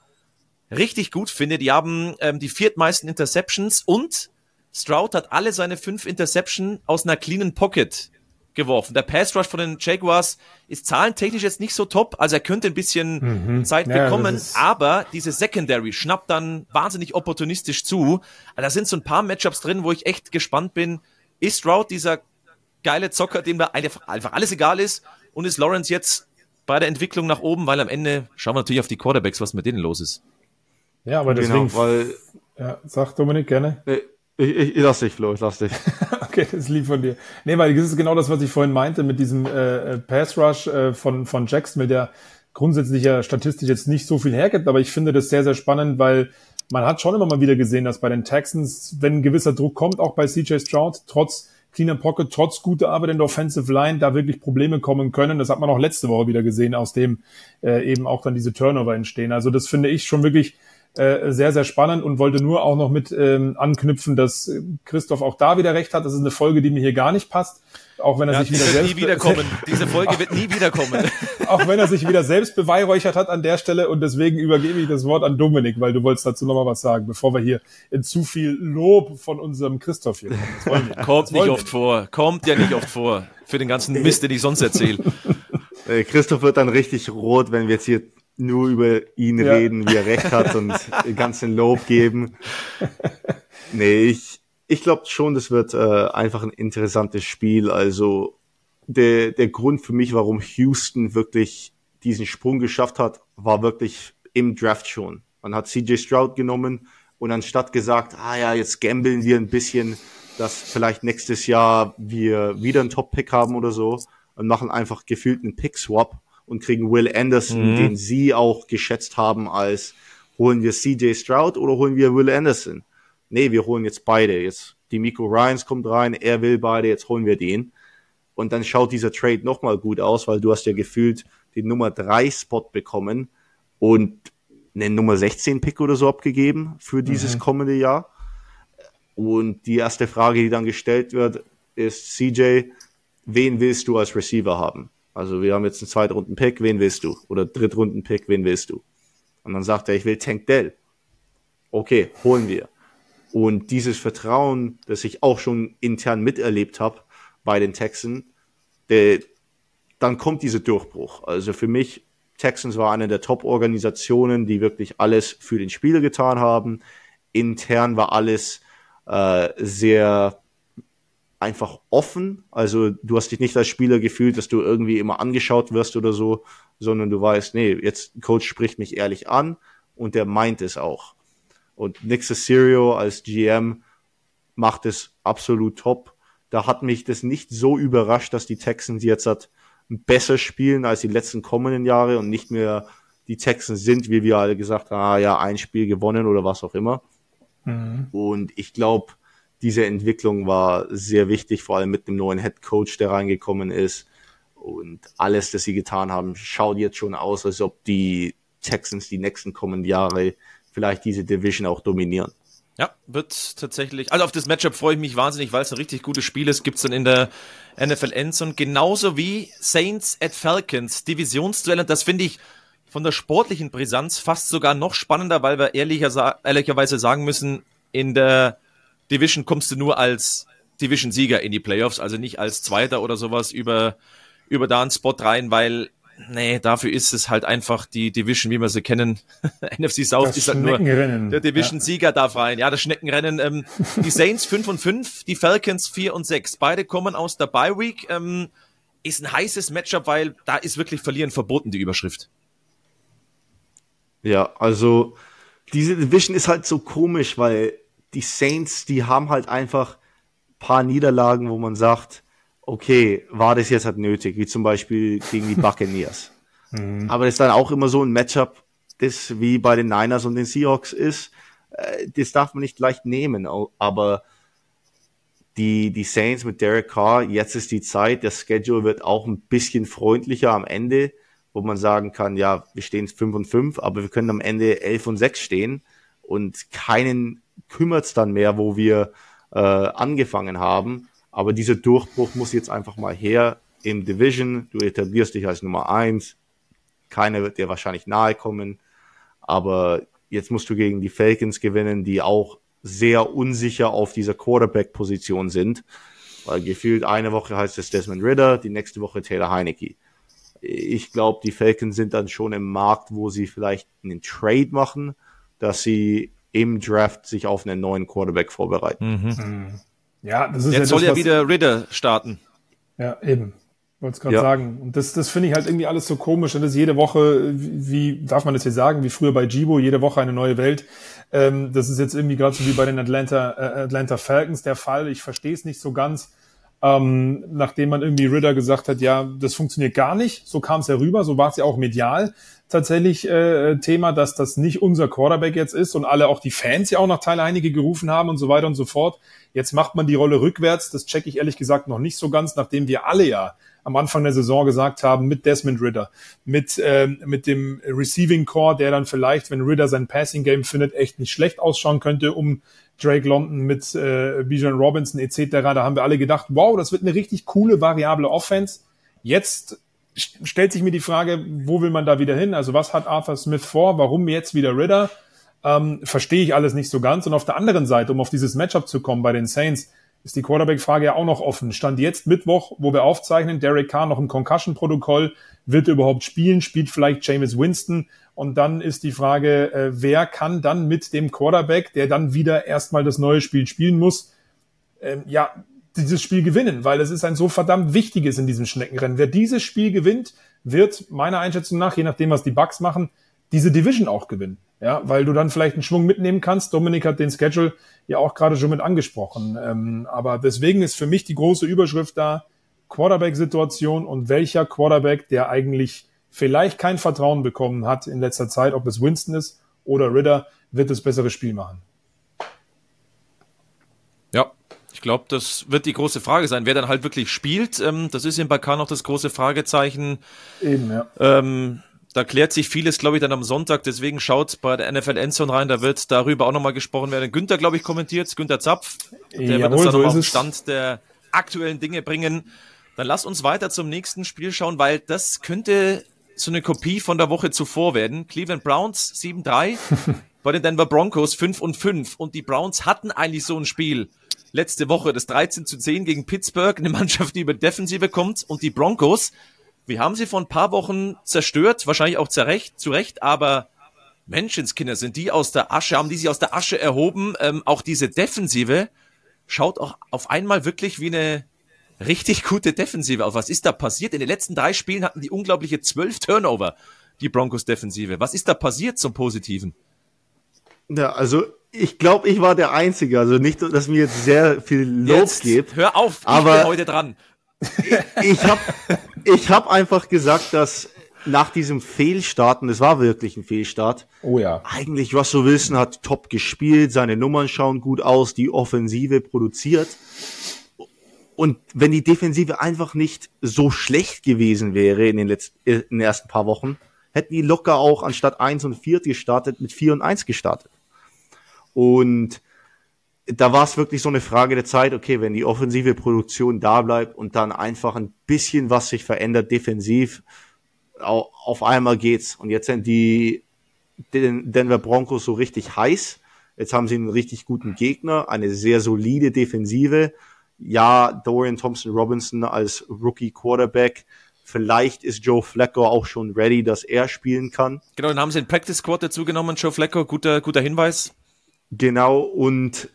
richtig gut finde. Die haben ähm, die viertmeisten Interceptions und Stroud hat alle seine fünf Interception aus einer cleanen Pocket geworfen. Der Pass Rush von den Jaguars ist zahlentechnisch jetzt nicht so top, also er könnte ein bisschen Zeit Ja, bekommen, aber diese Secondary schnappt dann wahnsinnig opportunistisch zu. Also da sind so ein paar Matchups drin, wo ich echt gespannt bin. Ist Stroud dieser geile Zocker, dem da einfach, alles egal ist und ist Lawrence jetzt bei der Entwicklung nach oben, weil am Ende schauen wir natürlich auf die Quarterbacks, was mit denen los ist. Ja, aber deswegen, Genau, weil ja, sag Dominik gerne. nee, ich, ich, ich lass dich, Flo, ich lass dich. [LAUGHS] Okay, das ist lieb von dir. Nee, weil das ist genau das, was ich vorhin meinte mit diesem äh, Pass Rush äh, von, von Jacksonville, der grundsätzlich ja statistisch jetzt nicht so viel hergibt, aber ich finde das sehr, sehr spannend, weil man hat schon immer mal wieder gesehen, dass bei den Texans, wenn ein gewisser Druck kommt, auch bei CJ Stroud, trotz cleaner Pocket, trotz guter Arbeit in der Offensive Line, da wirklich Probleme kommen können. Das hat man auch letzte Woche wieder gesehen, aus dem äh, eben auch dann diese Turnover entstehen. Also das finde ich schon wirklich äh, sehr, sehr spannend und wollte nur auch noch mit ähm, anknüpfen, dass äh, Christoph auch da wieder recht hat. Das ist eine Folge, die mir hier gar nicht passt. Auch wenn er Ja, sich wieder wird selbst, nie wiederkommen. [LAUGHS] Diese Folge wird nie wiederkommen. [LAUGHS] auch wenn er sich wieder selbst beweihräuchert hat an der Stelle und deswegen übergebe ich das Wort an Dominik, weil du wolltest dazu nochmal was sagen, bevor wir hier in zu viel Lob von unserem Christoph hier kommen. Kommt nicht oft vor. Kommt ja nicht oft vor. Für den ganzen Mist, den ich sonst erzähle. [LAUGHS] Äh, Christoph wird dann richtig rot, wenn wir jetzt hier nur über ihn Ja. reden, wie er recht hat und den ganzen Lob geben. Nee, ich, ich glaube schon, das wird äh, einfach ein interessantes Spiel. Also der, der Grund für mich, warum Houston wirklich diesen Sprung geschafft hat, war wirklich im Draft schon. Man hat CJ Stroud genommen und anstatt gesagt, ah ja, jetzt gambeln wir ein bisschen, dass vielleicht nächstes Jahr wir wieder einen Top-Pick haben oder so und machen einfach gefühlt einen Pick-Swap und kriegen Will Anderson, den sie auch geschätzt haben als holen wir CJ Stroud oder holen wir Will Anderson? Nee, wir holen jetzt beide. Jetzt die Miko Ryans kommt rein, er will beide, jetzt holen wir den. Und dann schaut dieser Trade nochmal gut aus, weil du hast ja gefühlt den Nummer 3 Spot bekommen und einen Nummer 16 Pick oder so abgegeben für dieses kommende Jahr. Und die erste Frage, die dann gestellt wird, ist CJ, wen willst du als Receiver haben? Also wir haben jetzt einen Zweitrunden-Pick, wen willst du? Oder Drittrunden-Pick, wen willst du? Und dann sagt er, ich will Tank Dell. Okay, holen wir. Und dieses Vertrauen, das ich auch schon intern miterlebt habe bei den Texans, der, dann kommt dieser Durchbruch. Also für mich, Texans war eine der Top-Organisationen, die wirklich alles für den Spieler getan haben. Intern war alles äh, sehr einfach offen. Also du hast dich nicht als Spieler gefühlt, dass du irgendwie immer angeschaut wirst oder so, sondern du weißt, nee, jetzt Coach spricht mich ehrlich an und der meint es auch. Und Nick Casario als GM macht es absolut top. Da hat mich das nicht so überrascht, dass die Texans jetzt hat besser spielen als die letzten kommenden Jahre und nicht mehr die Texans sind, wie wir alle gesagt haben, ah, ja, ein Spiel gewonnen oder was auch immer. Mhm. Und ich glaube, diese Entwicklung war sehr wichtig, vor allem mit dem neuen Head Coach, der reingekommen ist. Und alles, das sie getan haben, schaut jetzt schon aus, als ob die Texans die nächsten kommenden Jahre vielleicht diese Division auch dominieren. Ja, wird tatsächlich. Also auf das Matchup freue ich mich wahnsinnig, weil es ein richtig gutes Spiel ist. Gibt es dann in der NFL Endzone. Genauso wie Saints at Falcons, Divisionsduell. Und das finde ich von der sportlichen Brisanz fast sogar noch spannender, weil wir ehrlicher, ehrlicherweise sagen müssen, in der Division kommst du nur als Division-Sieger in die Playoffs, also nicht als Zweiter oder sowas über, über da einen Spot rein, weil nee, dafür ist es halt einfach die Division, wie wir sie kennen. [LAUGHS] NFC South das ist halt nur der Division-Sieger ja. darf rein. Ja, das Schneckenrennen. Ähm, [LAUGHS] die Saints 5 und 5, die Falcons 4 und 6. Beide kommen aus der Bye Week. Ähm, ist ein heißes Matchup, weil da ist wirklich Verlieren verboten, die Überschrift. Ja, also diese Division ist halt so komisch, weil die Saints, die haben halt einfach paar Niederlagen, wo man sagt, okay, war das jetzt halt nötig, wie zum Beispiel gegen die [LAUGHS] Buccaneers. mhm. Aber das ist dann auch immer so ein Matchup, das wie bei den Niners und den Seahawks ist, äh, das darf man nicht leicht nehmen, aber die, die Saints mit Derek Carr, jetzt ist die Zeit, der Schedule wird auch ein bisschen freundlicher am Ende, wo man sagen kann, ja, wir stehen 5 und 5, aber wir können am Ende 11 und 6 stehen und keinen kümmert's dann mehr, wo wir äh, angefangen haben. Aber dieser Durchbruch muss jetzt einfach mal her im Division. Du etablierst dich als Nummer eins. Keiner wird dir wahrscheinlich nahe kommen. Aber jetzt musst du gegen die Falcons gewinnen, die auch sehr unsicher auf dieser Quarterback-Position sind. Weil gefühlt eine Woche heißt es Desmond Ritter, die nächste Woche Taylor Heinecke. Ich glaube, die Falcons sind dann schon im Markt, wo sie vielleicht einen Trade machen, dass sie im Draft sich auf einen neuen Quarterback vorbereiten. Mhm. mhm. Ja, das ist Jetzt ja soll das, ja wieder Ritter starten. Ja, eben. Wollte es gerade ja. sagen. Und das, das finde ich halt irgendwie alles so komisch. Und das ist jede Woche, wie, darf man das hier sagen, wie früher bei Jibo, jede Woche eine neue Welt. Ähm, das ist jetzt irgendwie gerade so wie bei den Atlanta, äh, Atlanta Falcons der Fall. Ich verstehe es nicht so ganz. Ähm, nachdem man irgendwie Ritter gesagt hat, ja, das funktioniert gar nicht. So kam es ja rüber, so war es ja auch medial tatsächlich äh, Thema, dass das nicht unser Quarterback jetzt ist und alle auch die Fans ja auch nach Tyler Heinecke gerufen haben und so weiter und so fort. Jetzt macht man die Rolle rückwärts. Das checke ich ehrlich gesagt noch nicht so ganz, nachdem wir alle ja am Anfang der Saison gesagt haben, mit Desmond Ritter, mit, äh, mit dem Receiving Core, der dann vielleicht, wenn Ritter sein Passing Game findet, echt nicht schlecht ausschauen könnte, um Drake London mit äh, Bijan Robinson etc. Da haben wir alle gedacht, wow, das wird eine richtig coole, variable Offense. Jetzt stellt sich mir die Frage, wo will man da wieder hin? Also was hat Arthur Smith vor? Warum jetzt wieder Ritter? Ähm, verstehe ich alles nicht so ganz. Und auf der anderen Seite, um auf dieses Matchup zu kommen bei den Saints, ist die Quarterback-Frage ja auch noch offen. Stand jetzt Mittwoch, wo wir aufzeichnen, Derek Carr noch ein Concussion-Protokoll. Wird er überhaupt spielen? Spielt vielleicht Jameis Winston? Und dann ist die Frage, äh, wer kann dann mit dem Quarterback, der dann wieder erstmal das neue Spiel spielen muss, ähm, ja, dieses Spiel gewinnen, weil es ist ein so verdammt wichtiges in diesem Schneckenrennen. Wer dieses Spiel gewinnt, wird meiner Einschätzung nach, je nachdem, was die Bugs machen, diese Division auch gewinnen. Ja, weil du dann vielleicht einen Schwung mitnehmen kannst. Dominik hat den Schedule ja auch gerade schon mit angesprochen. Ähm, aber deswegen ist für mich die große Überschrift da Quarterback-Situation und welcher Quarterback, der eigentlich vielleicht kein Vertrauen bekommen hat in letzter Zeit, ob es Winston ist oder Ritter, wird das bessere Spiel machen. Ja, ich glaube, das wird die große Frage sein, wer dann halt wirklich spielt. Ähm, das ist im Balkan noch das große Fragezeichen. Eben, ja. Ähm, da klärt sich vieles, glaube ich, dann am Sonntag. Deswegen schaut bei der NFL Endzone rein. Da wird darüber auch nochmal gesprochen werden. Günther, glaube ich, kommentiert. Günther Zapf. Der Jawohl, wird uns dann so auf den Stand der aktuellen Dinge bringen. Dann lass uns weiter zum nächsten Spiel schauen, weil das könnte so eine Kopie von der Woche zuvor werden. Cleveland Browns 7-3, [LAUGHS] bei den Denver Broncos 5 und 5. Und die Browns hatten eigentlich so ein Spiel letzte Woche, das 13 zu 10 gegen Pittsburgh, eine [LAUGHS] Mannschaft, die über Defensive kommt. Und die Broncos, wir haben sie vor ein paar Wochen zerstört, wahrscheinlich auch zurecht, zurecht aber Menschenskinder, sind die aus der Asche, haben die sich aus der Asche erhoben. Ähm, auch diese Defensive schaut auch auf einmal wirklich wie eine richtig gute Defensive aus. Was ist da passiert? In den letzten drei Spielen hatten die unglaubliche zwölf Turnover, die Broncos Defensive. Was ist da passiert zum Positiven? Ja, also ich glaube, ich war der Einzige. Also nicht, dass mir jetzt sehr viel Lob jetzt, gibt. Hör auf, aber ich bin heute dran. [LAUGHS] Ich habe ich hab einfach gesagt, dass nach diesem Fehlstarten, das war wirklich ein Fehlstart. Oh ja. Eigentlich Russell Wilson hat top gespielt, seine Nummern schauen gut aus, die Offensive produziert. Und wenn die Defensive einfach nicht so schlecht gewesen wäre in den, letzten, in den ersten paar Wochen, hätten die locker auch anstatt 1 und 4 gestartet, mit 4 und 1 gestartet. Und da war es wirklich so eine Frage der Zeit, okay, wenn die offensive Produktion da bleibt und dann einfach ein bisschen was sich verändert defensiv, auf einmal geht's. Und jetzt sind die Denver Broncos so richtig heiß. Jetzt haben sie einen richtig guten Gegner, eine sehr solide Defensive. Ja, Dorian Thompson Robinson als Rookie Quarterback. Vielleicht ist Joe Flacco auch schon ready, dass er spielen kann. Genau, dann haben sie den Practice Squad dazu genommen, Joe Flacco, guter, guter Hinweis. Genau, und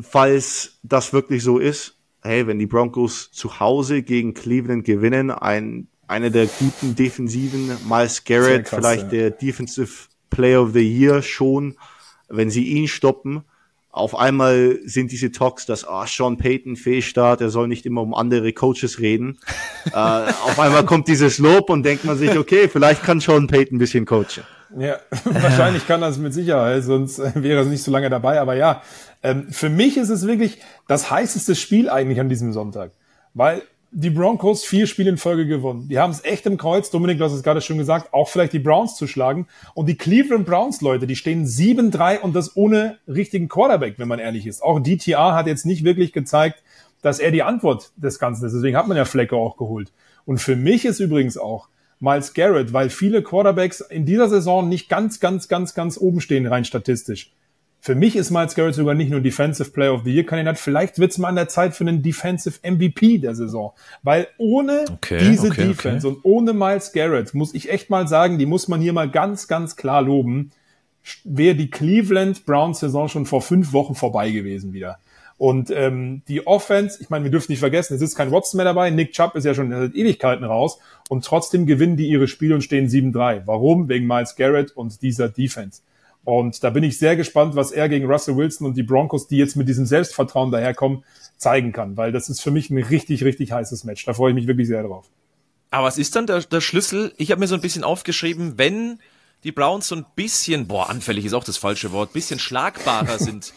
falls das wirklich so ist, hey, wenn die Broncos zu Hause gegen Cleveland gewinnen, ein, eine der guten Defensiven, Miles Garrett, krass, vielleicht ja. der Defensive Player of the Year schon, wenn sie ihn stoppen, auf einmal sind diese Talks, dass oh, Sean Payton Fehlstart, er soll nicht immer um andere Coaches reden. [LAUGHS] äh, auf einmal kommt dieses Lob und denkt man sich, okay, vielleicht kann Sean Payton ein bisschen coachen. [LAUGHS] Ja, wahrscheinlich kann das mit Sicherheit, sonst wäre er nicht so lange dabei. Aber ja, ähm, für mich ist es wirklich das heißeste Spiel eigentlich an diesem Sonntag. Weil die Broncos vier Spiele in Folge gewonnen. Die haben es echt im Kreuz, Dominik, du hast es gerade schon gesagt, auch vielleicht die Browns zu schlagen. Und die Cleveland Browns, Leute, die stehen 7-3 und das ohne richtigen Quarterback, wenn man ehrlich ist. Auch DTA hat jetzt nicht wirklich gezeigt, dass er die Antwort des Ganzen ist. Deswegen hat man ja Flecke auch geholt. Und für mich ist übrigens auch Miles Garrett, weil viele Quarterbacks in dieser Saison nicht ganz, ganz, ganz, ganz oben stehen, rein statistisch. Für mich ist Miles Garrett sogar nicht nur Defensive Player of the Year Kandidat, vielleicht wird es mal an der Zeit für einen Defensive MVP der Saison. Weil ohne okay, diese okay, Defense okay. und ohne Miles Garrett, muss ich echt mal sagen, die muss man hier mal ganz, ganz klar loben, wäre die Cleveland Browns Saison schon vor fünf Wochen vorbei gewesen wieder. Und ähm, die Offense, ich meine, wir dürfen nicht vergessen, es ist kein Watson mehr dabei, Nick Chubb ist ja schon seit Ewigkeiten raus und trotzdem gewinnen die ihre Spiele und stehen 7-3. Warum? Wegen Miles Garrett und dieser Defense. Und da bin ich sehr gespannt, was er gegen Russell Wilson und die Broncos, die jetzt mit diesem Selbstvertrauen daherkommen, zeigen kann, weil das ist für mich ein richtig, richtig heißes Match. Da freue ich mich wirklich sehr drauf. Aber was ist dann der, der Schlüssel? Ich habe mir so ein bisschen aufgeschrieben, wenn die Browns so ein bisschen, boah, anfällig ist auch das falsche Wort, bisschen schlagbarer [LAUGHS] sind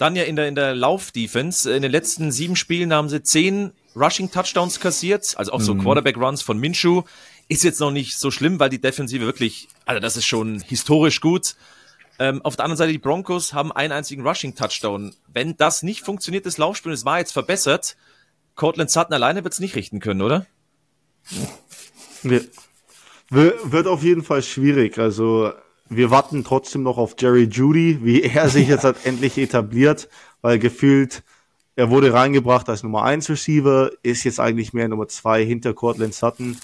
Dann ja in der, in der Lauf-Defense. In den letzten sieben Spielen haben sie zehn Rushing-Touchdowns kassiert, also auch so mhm. Quarterback-Runs von Minshew. Ist jetzt noch nicht so schlimm, weil die Defensive wirklich, also das ist schon historisch gut. Ähm, auf der anderen Seite, die Broncos haben einen einzigen Rushing-Touchdown. Wenn das nicht funktioniert, das Laufspiel, es war jetzt verbessert, Cortland Sutton alleine wird es nicht richten können, oder? Wir, wird auf jeden Fall schwierig. Also wir warten trotzdem noch auf Jerry Judy, wie [LAUGHS] er sich jetzt hat [LAUGHS] endlich etabliert, weil gefühlt, er wurde reingebracht als Nummer 1 Receiver, ist jetzt eigentlich mehr Nummer 2 hinter Cortland Sutton.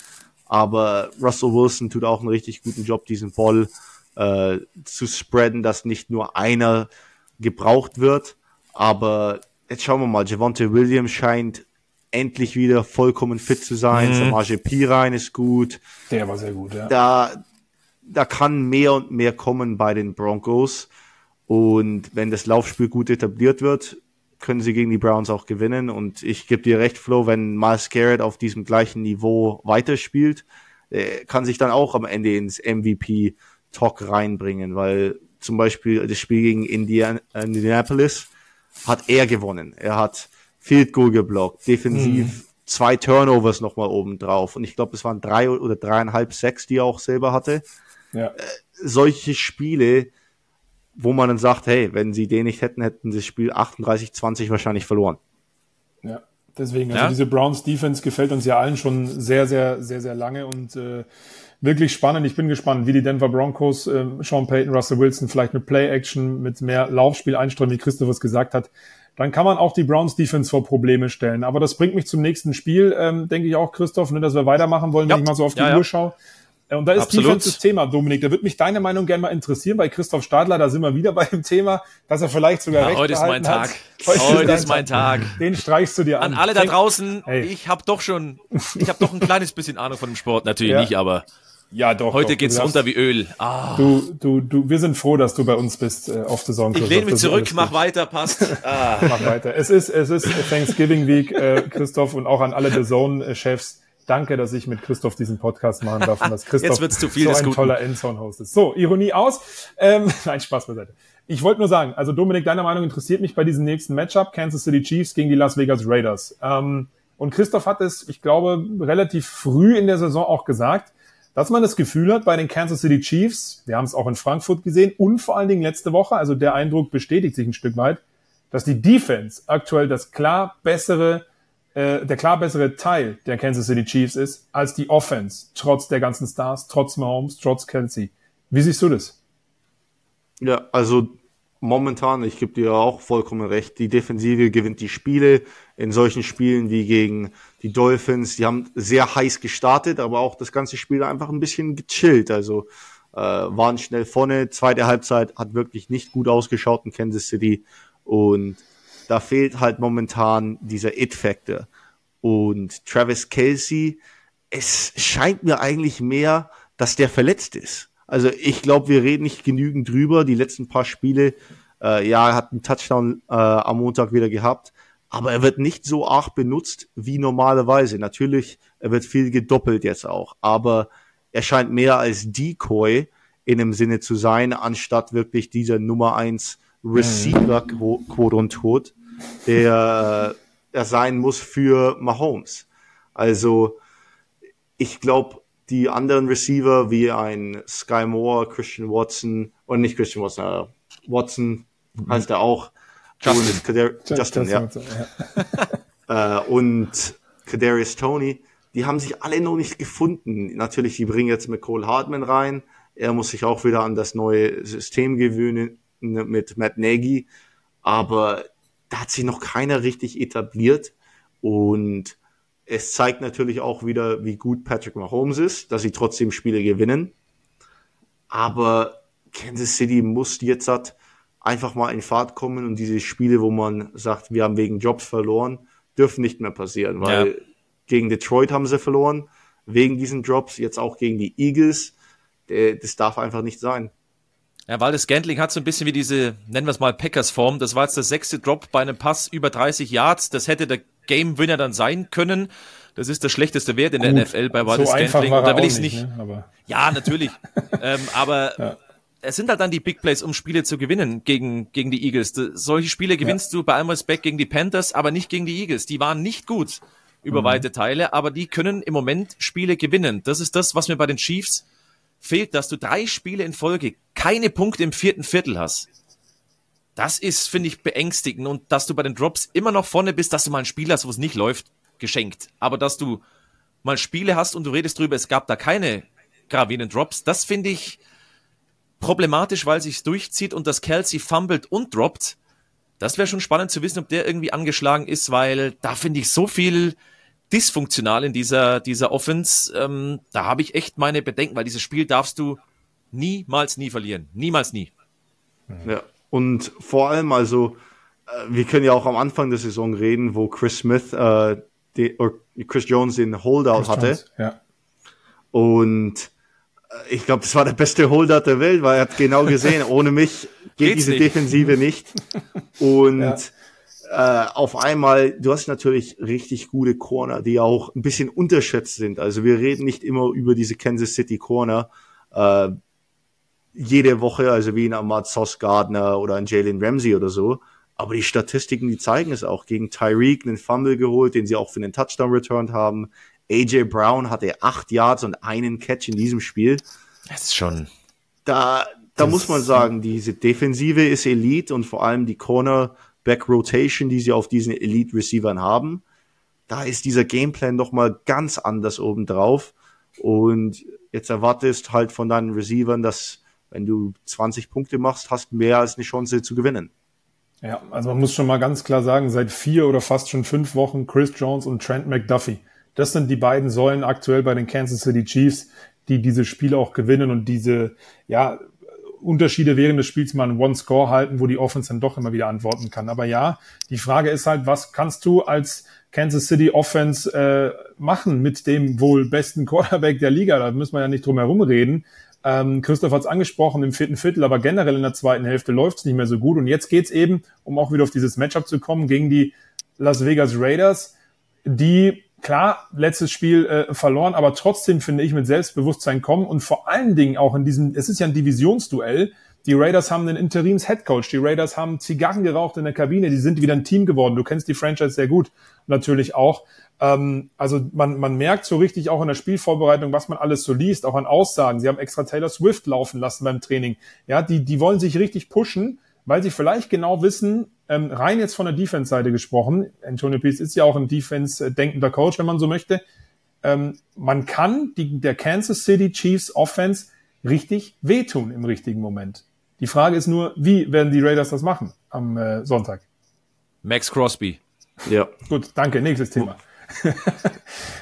Aber Russell Wilson tut auch einen richtig guten Job, diesen Ball äh, zu spreaden, dass nicht nur einer gebraucht wird. Aber jetzt schauen wir mal, Javonte Williams scheint endlich wieder vollkommen fit zu sein. Mhm. Samaje Piran ist gut. Der war sehr gut, ja. Da, da kann mehr und mehr kommen bei den Broncos. Und wenn das Laufspiel gut etabliert wird, können sie gegen die Browns auch gewinnen. Und ich gebe dir recht, Flo, wenn Miles Garrett auf diesem gleichen Niveau weiterspielt, äh, kann sich dann auch am Ende ins MVP-Talk reinbringen, weil zum Beispiel das Spiel gegen Indian Indianapolis hat er gewonnen. Er hat Field Goal geblockt, defensiv mhm. zwei Turnovers nochmal oben drauf. Und ich glaube, es waren drei oder dreieinhalb, sechs, die er auch selber hatte. Ja. Äh, solche Spiele, wo man dann sagt, hey, wenn sie den nicht hätten, hätten sie das Spiel 38-20 wahrscheinlich verloren. Ja, deswegen, also ja. diese Browns Defense gefällt uns ja allen schon sehr, sehr, sehr, sehr lange und äh, wirklich spannend. Ich bin gespannt, wie die Denver Broncos, äh, Sean Payton, Russell Wilson, vielleicht mit Play-Action, mit mehr Laufspiel einstreuen, wie Christoph es gesagt hat. Dann kann man auch die Browns Defense vor Probleme stellen. Aber das bringt mich zum nächsten Spiel, ähm, denke ich auch, Christoph, ne, dass wir weitermachen wollen, ja. wenn ich mal so auf die ja, Uhr schaue. Und da ist Absolut. Defense das Thema, Dominik. Da würde mich deine Meinung gerne mal interessieren. Bei Christoph Stadler, da sind wir wieder [LAUGHS] bei dem Thema, dass er vielleicht sogar ja, recht Heute ist mein Tag. Heute, heute ist mein Tag. Den streichst du dir an. An alle da draußen, hey. ich habe doch schon, ich habe doch ein kleines bisschen Ahnung von dem Sport. Natürlich ja. nicht, aber Ja, doch. Heute doch. geht's runter wie Öl. Ah. Du, du, du, wir sind froh, dass du bei uns bist äh, auf der Saison. Ich lehne mich zurück, mach weiter, passt. [LAUGHS] Ah. Mach weiter. Es ist, es ist Thanksgiving Week, äh, Christoph, und auch an alle The Zone-Chefs. Danke, dass ich mit Christoph diesen Podcast machen darf und dass [LAUGHS] Christoph Jetzt wird's zu viel so ein Guten. toller Endzone-Host ist. So, Ironie aus. Ähm, [LAUGHS] nein, Spaß beiseite. Ich wollte nur sagen, also Dominik, deine Meinung interessiert mich bei diesem nächsten Matchup, Kansas City Chiefs gegen die Las Vegas Raiders. Ähm, und Christoph hat es, ich glaube, relativ früh in der Saison auch gesagt, dass man das Gefühl hat bei den Kansas City Chiefs, wir haben es auch in Frankfurt gesehen und vor allen Dingen letzte Woche, also der Eindruck bestätigt sich ein Stück weit, dass die Defense aktuell das klar bessere, äh, der klar bessere Teil der Kansas City Chiefs ist als die Offense, trotz der ganzen Stars, trotz Mahomes, trotz Kelsey. Wie siehst du das? Ja, also momentan, ich gebe dir auch vollkommen recht, die Defensive gewinnt die Spiele in solchen Spielen wie gegen die Dolphins. Die haben sehr heiß gestartet, aber auch das ganze Spiel einfach ein bisschen gechillt. Also äh, waren schnell vorne. Zweite Halbzeit hat wirklich nicht gut ausgeschaut in Kansas City und da fehlt halt momentan dieser It-Factor. Und Travis Kelsey, es scheint mir eigentlich mehr, dass der verletzt ist. Also ich glaube, wir reden nicht genügend drüber. Die letzten paar Spiele, äh, ja, er hat einen Touchdown äh, am Montag wieder gehabt, aber er wird nicht so arg benutzt wie normalerweise. Natürlich, er wird viel gedoppelt jetzt auch, aber er scheint mehr als Decoy in dem Sinne zu sein, anstatt wirklich dieser Nummer eins Receiver, quote und tot, der er sein muss für Mahomes. Also ich glaube, die anderen Receiver wie ein Sky Moore, Christian Watson und nicht Christian Watson, äh, Watson mhm. heißt er auch. Justin, und Kader Justin, Justin, ja. ja. [LAUGHS] äh, und Kadarius Tony, die haben sich alle noch nicht gefunden. Natürlich, die bringen jetzt mit Cole Hartman rein. Er muss sich auch wieder an das neue System gewöhnen mit Matt Nagy. Aber da hat sich noch keiner richtig etabliert. Und es zeigt natürlich auch wieder, wie gut Patrick Mahomes ist, dass sie trotzdem Spiele gewinnen. Aber Kansas City muss jetzt halt einfach mal in Fahrt kommen und diese Spiele, wo man sagt, wir haben wegen Jobs verloren, dürfen nicht mehr passieren, weil ja. gegen Detroit haben sie verloren, wegen diesen Drops, jetzt auch gegen die Eagles. Das darf einfach nicht sein. Ja, weil das Scantling hat so ein bisschen wie diese, nennen wir es mal Packers-Form. Das war jetzt der sechste Drop bei einem Pass über 30 Yards. Das hätte der Game Winner dann sein können. Das ist der schlechteste Wert in der Gut, NFL bei Wallace so Scantling. Da will ich es nicht. nicht ne? Ja, natürlich. [LAUGHS] ähm, aber ja. es sind halt dann die Big Plays, um Spiele zu gewinnen gegen, gegen die Eagles. Solche Spiele gewinnst ja. du bei allem Respekt gegen die Panthers, aber nicht gegen die Eagles. Die waren nicht gut über mhm. weite Teile, aber die können im Moment Spiele gewinnen. Das ist das, was mir bei den Chiefs fehlt, dass du drei Spiele in Folge keine Punkte im vierten Viertel hast. Das ist, finde ich, beängstigend. Und dass du bei den Drops immer noch vorne bist, dass du mal ein Spiel hast, wo es nicht läuft, geschenkt. Aber dass du mal Spiele hast und du redest drüber, es gab da keine gravierenden Drops, das finde ich problematisch, weil sich's durchzieht und das Kelsey fummelt und droppt. Das wäre schon spannend zu wissen, ob der irgendwie angeschlagen ist, weil da finde ich so viel dysfunktional in dieser, dieser Offense. Ähm, da habe ich echt meine Bedenken, weil dieses Spiel darfst du niemals nie verlieren. Niemals nie. Ja, und vor allem, also, äh, wir können ja auch am Anfang der Saison reden, wo Chris Smith, äh, die, Chris Jones den Holdout Chris hatte. Jones, ja. Und äh, ich glaube, das war der beste Holdout der Welt, weil er hat genau gesehen, [LAUGHS] ohne mich geht diese nicht. Defensive nicht. [LAUGHS] Und ja äh, auf einmal, du hast natürlich richtig gute Corner, die auch ein bisschen unterschätzt sind. Also wir reden nicht immer über diese Kansas City Corner äh, jede Woche, also wie ein Ahmad Sauce Gardner oder ein Jalen Ramsey oder so. Aber die Statistiken, die zeigen es auch. Gegen Tyreek einen Fumble geholt, den sie auch für einen Touchdown returned haben. AJ Brown hatte acht Yards und einen Catch in diesem Spiel. Das ist schon. Da, da muss man sagen, diese Defensive ist Elite und vor allem die Corner Back Rotation, die sie auf diesen Elite Receivern haben. Da ist dieser Gameplan noch mal ganz anders obendrauf. Und jetzt erwartest halt von deinen Receivern, dass wenn du 20 Punkte machst, hast mehr als eine Chance zu gewinnen. Ja, also man muss schon mal ganz klar sagen, seit vier oder fast schon fünf Wochen Chris Jones und Trent McDuffie. Das sind die beiden Säulen aktuell bei den Kansas City Chiefs, die diese Spiele auch gewinnen und diese, ja, Unterschiede während des Spiels mal einen One-Score halten, wo die Offense dann doch immer wieder antworten kann. Aber ja, die Frage ist halt, was kannst du als Kansas City Offense äh, machen mit dem wohl besten Quarterback der Liga? Da müssen wir ja nicht drum herum reden. Ähm, Christoph hat es angesprochen im vierten Viertel, aber generell in der zweiten Hälfte läuft es nicht mehr so gut. Und jetzt geht's eben, um auch wieder auf dieses Matchup zu kommen, gegen die Las Vegas Raiders, die klar letztes Spiel äh, verloren, aber trotzdem finde ich mit Selbstbewusstsein kommen und vor allen Dingen auch in diesem, es ist ja ein Divisionsduell. Die Raiders haben einen Interims-Headcoach, die Raiders haben Zigarren geraucht in der Kabine, die sind wieder ein Team geworden. Du kennst die Franchise sehr gut, natürlich auch. Ähm, also man, man merkt so richtig auch in der Spielvorbereitung, was man alles so liest, auch an Aussagen. Sie haben extra Taylor Swift laufen lassen beim Training. Ja, die, die wollen sich richtig pushen, weil sie vielleicht genau wissen, ähm, rein jetzt von der Defense-Seite gesprochen, Antonio Pierce ist ja auch ein Defense-denkender Coach, wenn man so möchte, ähm, man kann die, der Kansas City Chiefs Offense richtig wehtun im richtigen Moment. Die Frage ist nur, wie werden die Raiders das machen am äh, Sonntag? Max Crosby. Ja. Gut, danke. Nächstes Thema.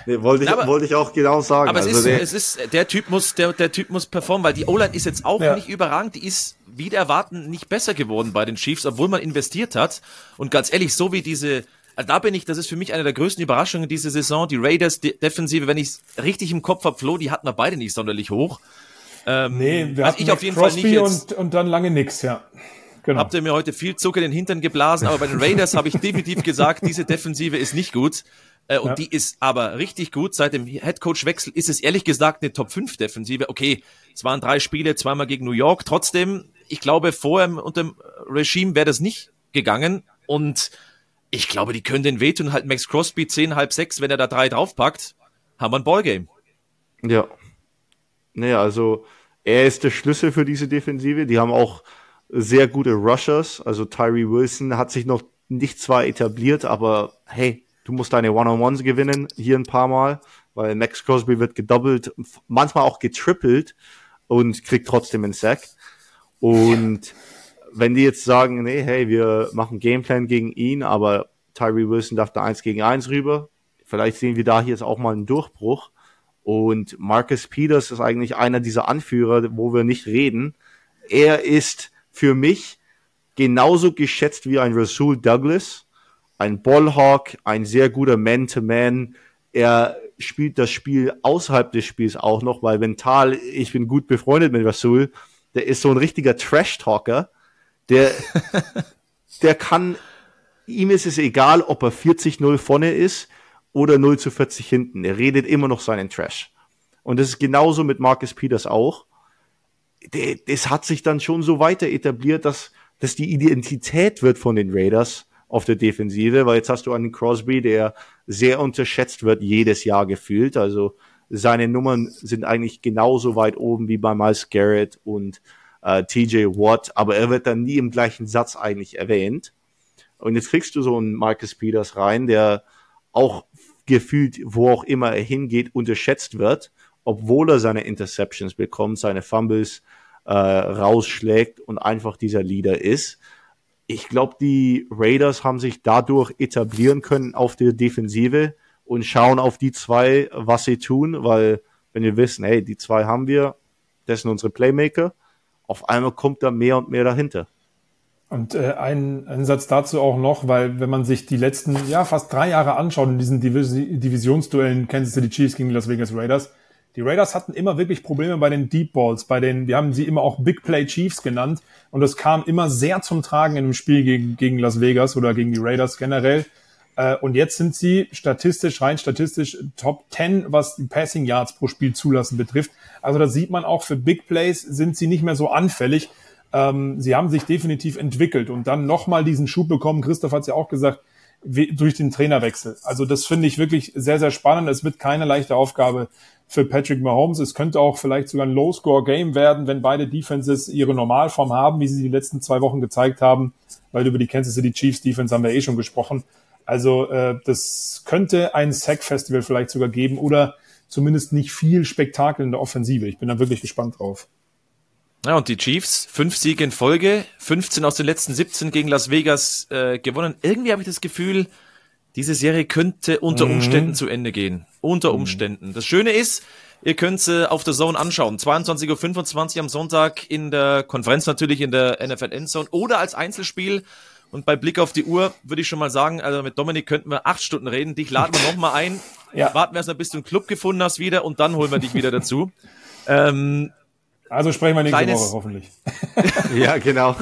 nee, wollte, ich, aber, wollte ich auch genau sagen. Aber es, also ist, der, es ist, der Typ muss, der, der Typ muss performen, weil die O-Line ist jetzt auch ja. nicht überragend. Die ist wieder erwarten nicht besser geworden bei den Chiefs, obwohl man investiert hat. Und ganz ehrlich, so wie diese, also da bin ich, das ist für mich eine der größten Überraschungen diese Saison. Die Raiders die Defensive, wenn ich es richtig im Kopf habe, Flo, die hatten wir beide nicht sonderlich hoch. Ähm, nee, wir also hatten ich auf jeden Crosby Fall nicht jetzt, und, und dann lange nix, ja. Genau. Habt ihr mir heute viel Zucker in den Hintern geblasen, aber bei den Raiders habe ich definitiv gesagt, diese Defensive ist nicht gut. Äh, und ja. die ist aber richtig gut. Seit dem Headcoach-Wechsel ist es ehrlich gesagt eine Top-5-Defensive. Okay, es waren drei Spiele, zweimal gegen New York. Trotzdem, ich glaube, vorher unter dem Regime wäre das nicht gegangen. Und ich glaube, die können den wehtun. Halt Max Crosby 10, halb sechs, wenn er da drei draufpackt, haben wir ein Ballgame. Ja. Naja, also er ist der Schlüssel für diese Defensive. Die haben auch sehr gute Rushers. Also Tyree Wilson hat sich noch nicht zwar etabliert, aber hey, du musst deine One-on-Ones gewinnen, hier ein paar Mal, weil Max Crosby wird gedoppelt, manchmal auch getrippelt und kriegt trotzdem einen Sack. Und wenn die jetzt sagen, nee, hey, wir machen Gameplan gegen ihn, aber Tyree Wilson darf da eins gegen eins rüber, vielleicht sehen wir da jetzt auch mal einen Durchbruch. Und Marcus Peters ist eigentlich einer dieser Anführer, wo wir nicht reden. Er ist für mich genauso geschätzt wie ein Rasul Douglas, ein Ballhawk, ein sehr guter Man-to-Man. Er spielt das Spiel außerhalb des Spiels auch noch, weil mental, ich bin gut befreundet mit Rasul, der ist so ein richtiger Trash-Talker, der, [LAUGHS] der kann, ihm ist es egal, ob er 40-0 vorne ist oder 0 zu 40 hinten. Er redet immer noch seinen Trash. Und das ist genauso mit Marcus Peters auch das hat sich dann schon so weiter etabliert, dass dass die Identität wird von den Raiders auf der Defensive, weil jetzt hast du einen Crosby, der sehr unterschätzt wird jedes Jahr gefühlt. Also seine Nummern sind eigentlich genauso weit oben wie bei Miles Garrett und äh, TJ Watt, aber er wird dann nie im gleichen Satz eigentlich erwähnt. Und jetzt kriegst du so einen Marcus Peters rein, der auch gefühlt, wo auch immer er hingeht, unterschätzt wird obwohl er seine Interceptions bekommt, seine Fumbles äh, rausschlägt und einfach dieser Leader ist. Ich glaube, die Raiders haben sich dadurch etablieren können auf der Defensive und schauen auf die zwei, was sie tun, weil wenn wir wissen, hey, die zwei haben wir, das sind unsere Playmaker, auf einmal kommt da mehr und mehr dahinter. Und äh, ein, ein Satz dazu auch noch, weil wenn man sich die letzten, ja, fast drei Jahre anschaut in diesen Divis Divisionsduellen Kansas City Chiefs gegen die Las Vegas Raiders, die Raiders hatten immer wirklich Probleme bei den Deep Balls, bei den, wir haben sie immer auch Big Play Chiefs genannt. Und das kam immer sehr zum Tragen in dem Spiel gegen, gegen Las Vegas oder gegen die Raiders generell. Äh, und jetzt sind sie statistisch, rein statistisch Top 10, was die Passing Yards pro Spiel zulassen betrifft. Also da sieht man auch für Big Plays sind sie nicht mehr so anfällig. Ähm, sie haben sich definitiv entwickelt und dann nochmal diesen Schub bekommen. Christoph hat es ja auch gesagt, durch den Trainerwechsel. Also das finde ich wirklich sehr, sehr spannend. Es wird keine leichte Aufgabe für Patrick Mahomes. Es könnte auch vielleicht sogar ein Low-Score-Game werden, wenn beide Defenses ihre Normalform haben, wie sie die letzten zwei Wochen gezeigt haben, weil über die Kansas City Chiefs Defense haben wir eh schon gesprochen. Also äh, das könnte ein Sack-Festival vielleicht sogar geben oder zumindest nicht viel Spektakel in der Offensive. Ich bin da wirklich gespannt drauf. Ja, und die Chiefs, fünf Siege in Folge, 15 aus den letzten 17 gegen Las Vegas äh, gewonnen. Irgendwie habe ich das Gefühl, diese Serie könnte unter mhm. Umständen mhm. zu Ende gehen. Unter mhm. Umständen. Das Schöne ist, ihr könnt sie auf der Zone anschauen. 22.25 Uhr am Sonntag in der Konferenz natürlich in der NFL Endzone oder als Einzelspiel. Und bei Blick auf die Uhr würde ich schon mal sagen, also mit Dominik könnten wir acht Stunden reden. Dich laden wir nochmal ein. [LAUGHS] Ja. Warten wir erst mal, bis du einen Club gefunden hast wieder und dann holen wir dich wieder dazu. [LAUGHS] Ähm, also sprechen wir nächste kleines, Woche hoffentlich. [LAUGHS] ja, genau.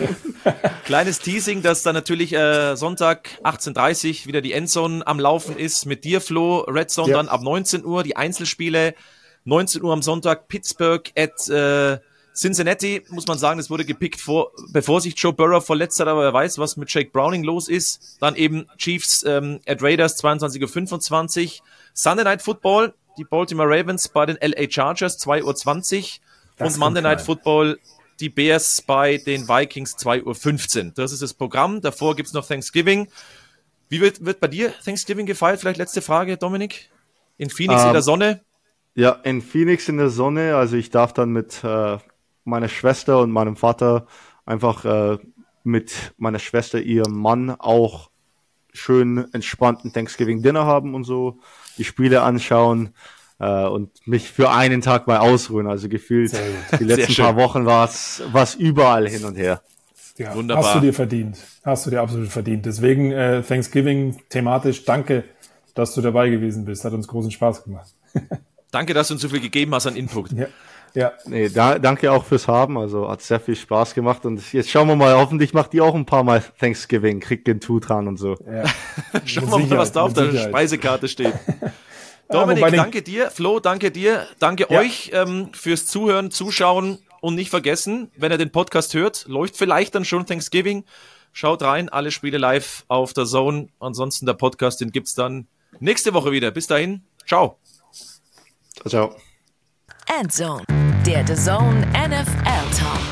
Kleines Teasing, dass da natürlich äh, Sonntag 18.30 wieder die Endzone am Laufen ist mit dir, Flo. Red Zone ja. dann ab 19 Uhr, die Einzelspiele. 19 Uhr am Sonntag Pittsburgh at äh, Cincinnati, muss man sagen, das wurde gepickt vor, bevor sich Joe Burrow verletzt hat, aber wer weiß, was mit Jake Browning los ist. Dann eben Chiefs ähm, at Raiders 22.25 Uhr. Sunday Night Football, die Baltimore Ravens bei den LA Chargers 2.20 Uhr. Und Monday Night Football, die Bears bei den Vikings 2.15 Uhr. Das ist das Programm. Davor gibt's noch Thanksgiving. Wie wird, wird bei dir Thanksgiving gefeiert? Vielleicht letzte Frage, Dominik. In Phoenix um, in der ähm, Sonne? Ja, in Phoenix in der Sonne. Also ich darf dann mit äh, meiner Schwester und meinem Vater einfach äh, mit meiner Schwester, ihrem Mann auch schön entspannten Thanksgiving Dinner haben und so, die Spiele anschauen äh, und mich für einen Tag mal ausruhen. Also gefühlt die letzten paar Wochen war es überall hin und her. Ja, Wunderbar. Hast du dir verdient. Hast du dir absolut verdient. Deswegen äh, Thanksgiving thematisch danke, dass du dabei gewesen bist. Hat uns großen Spaß gemacht. [LAUGHS] danke, dass du uns so viel gegeben hast an Input. Ja. Ja. Nee, da, danke auch fürs Haben. Also hat sehr viel Spaß gemacht. Und jetzt schauen wir mal, hoffentlich macht die auch ein paar Mal Thanksgiving, kriegt den Tutan und so. Ja. [LAUGHS] schauen wir mal, was da auf der Speisekarte steht. [LAUGHS] Dominik, danke dir. Flo, danke dir. Danke ja. euch ähm, fürs Zuhören, Zuschauen und nicht vergessen, wenn ihr den Podcast hört, läuft vielleicht dann schon Thanksgiving. Schaut rein, alle Spiele live auf der Zone. Ansonsten der Podcast, den gibt's dann nächste Woche wieder. Bis dahin, ciao. Ciao. Endzone, der The Zone NFL Talk.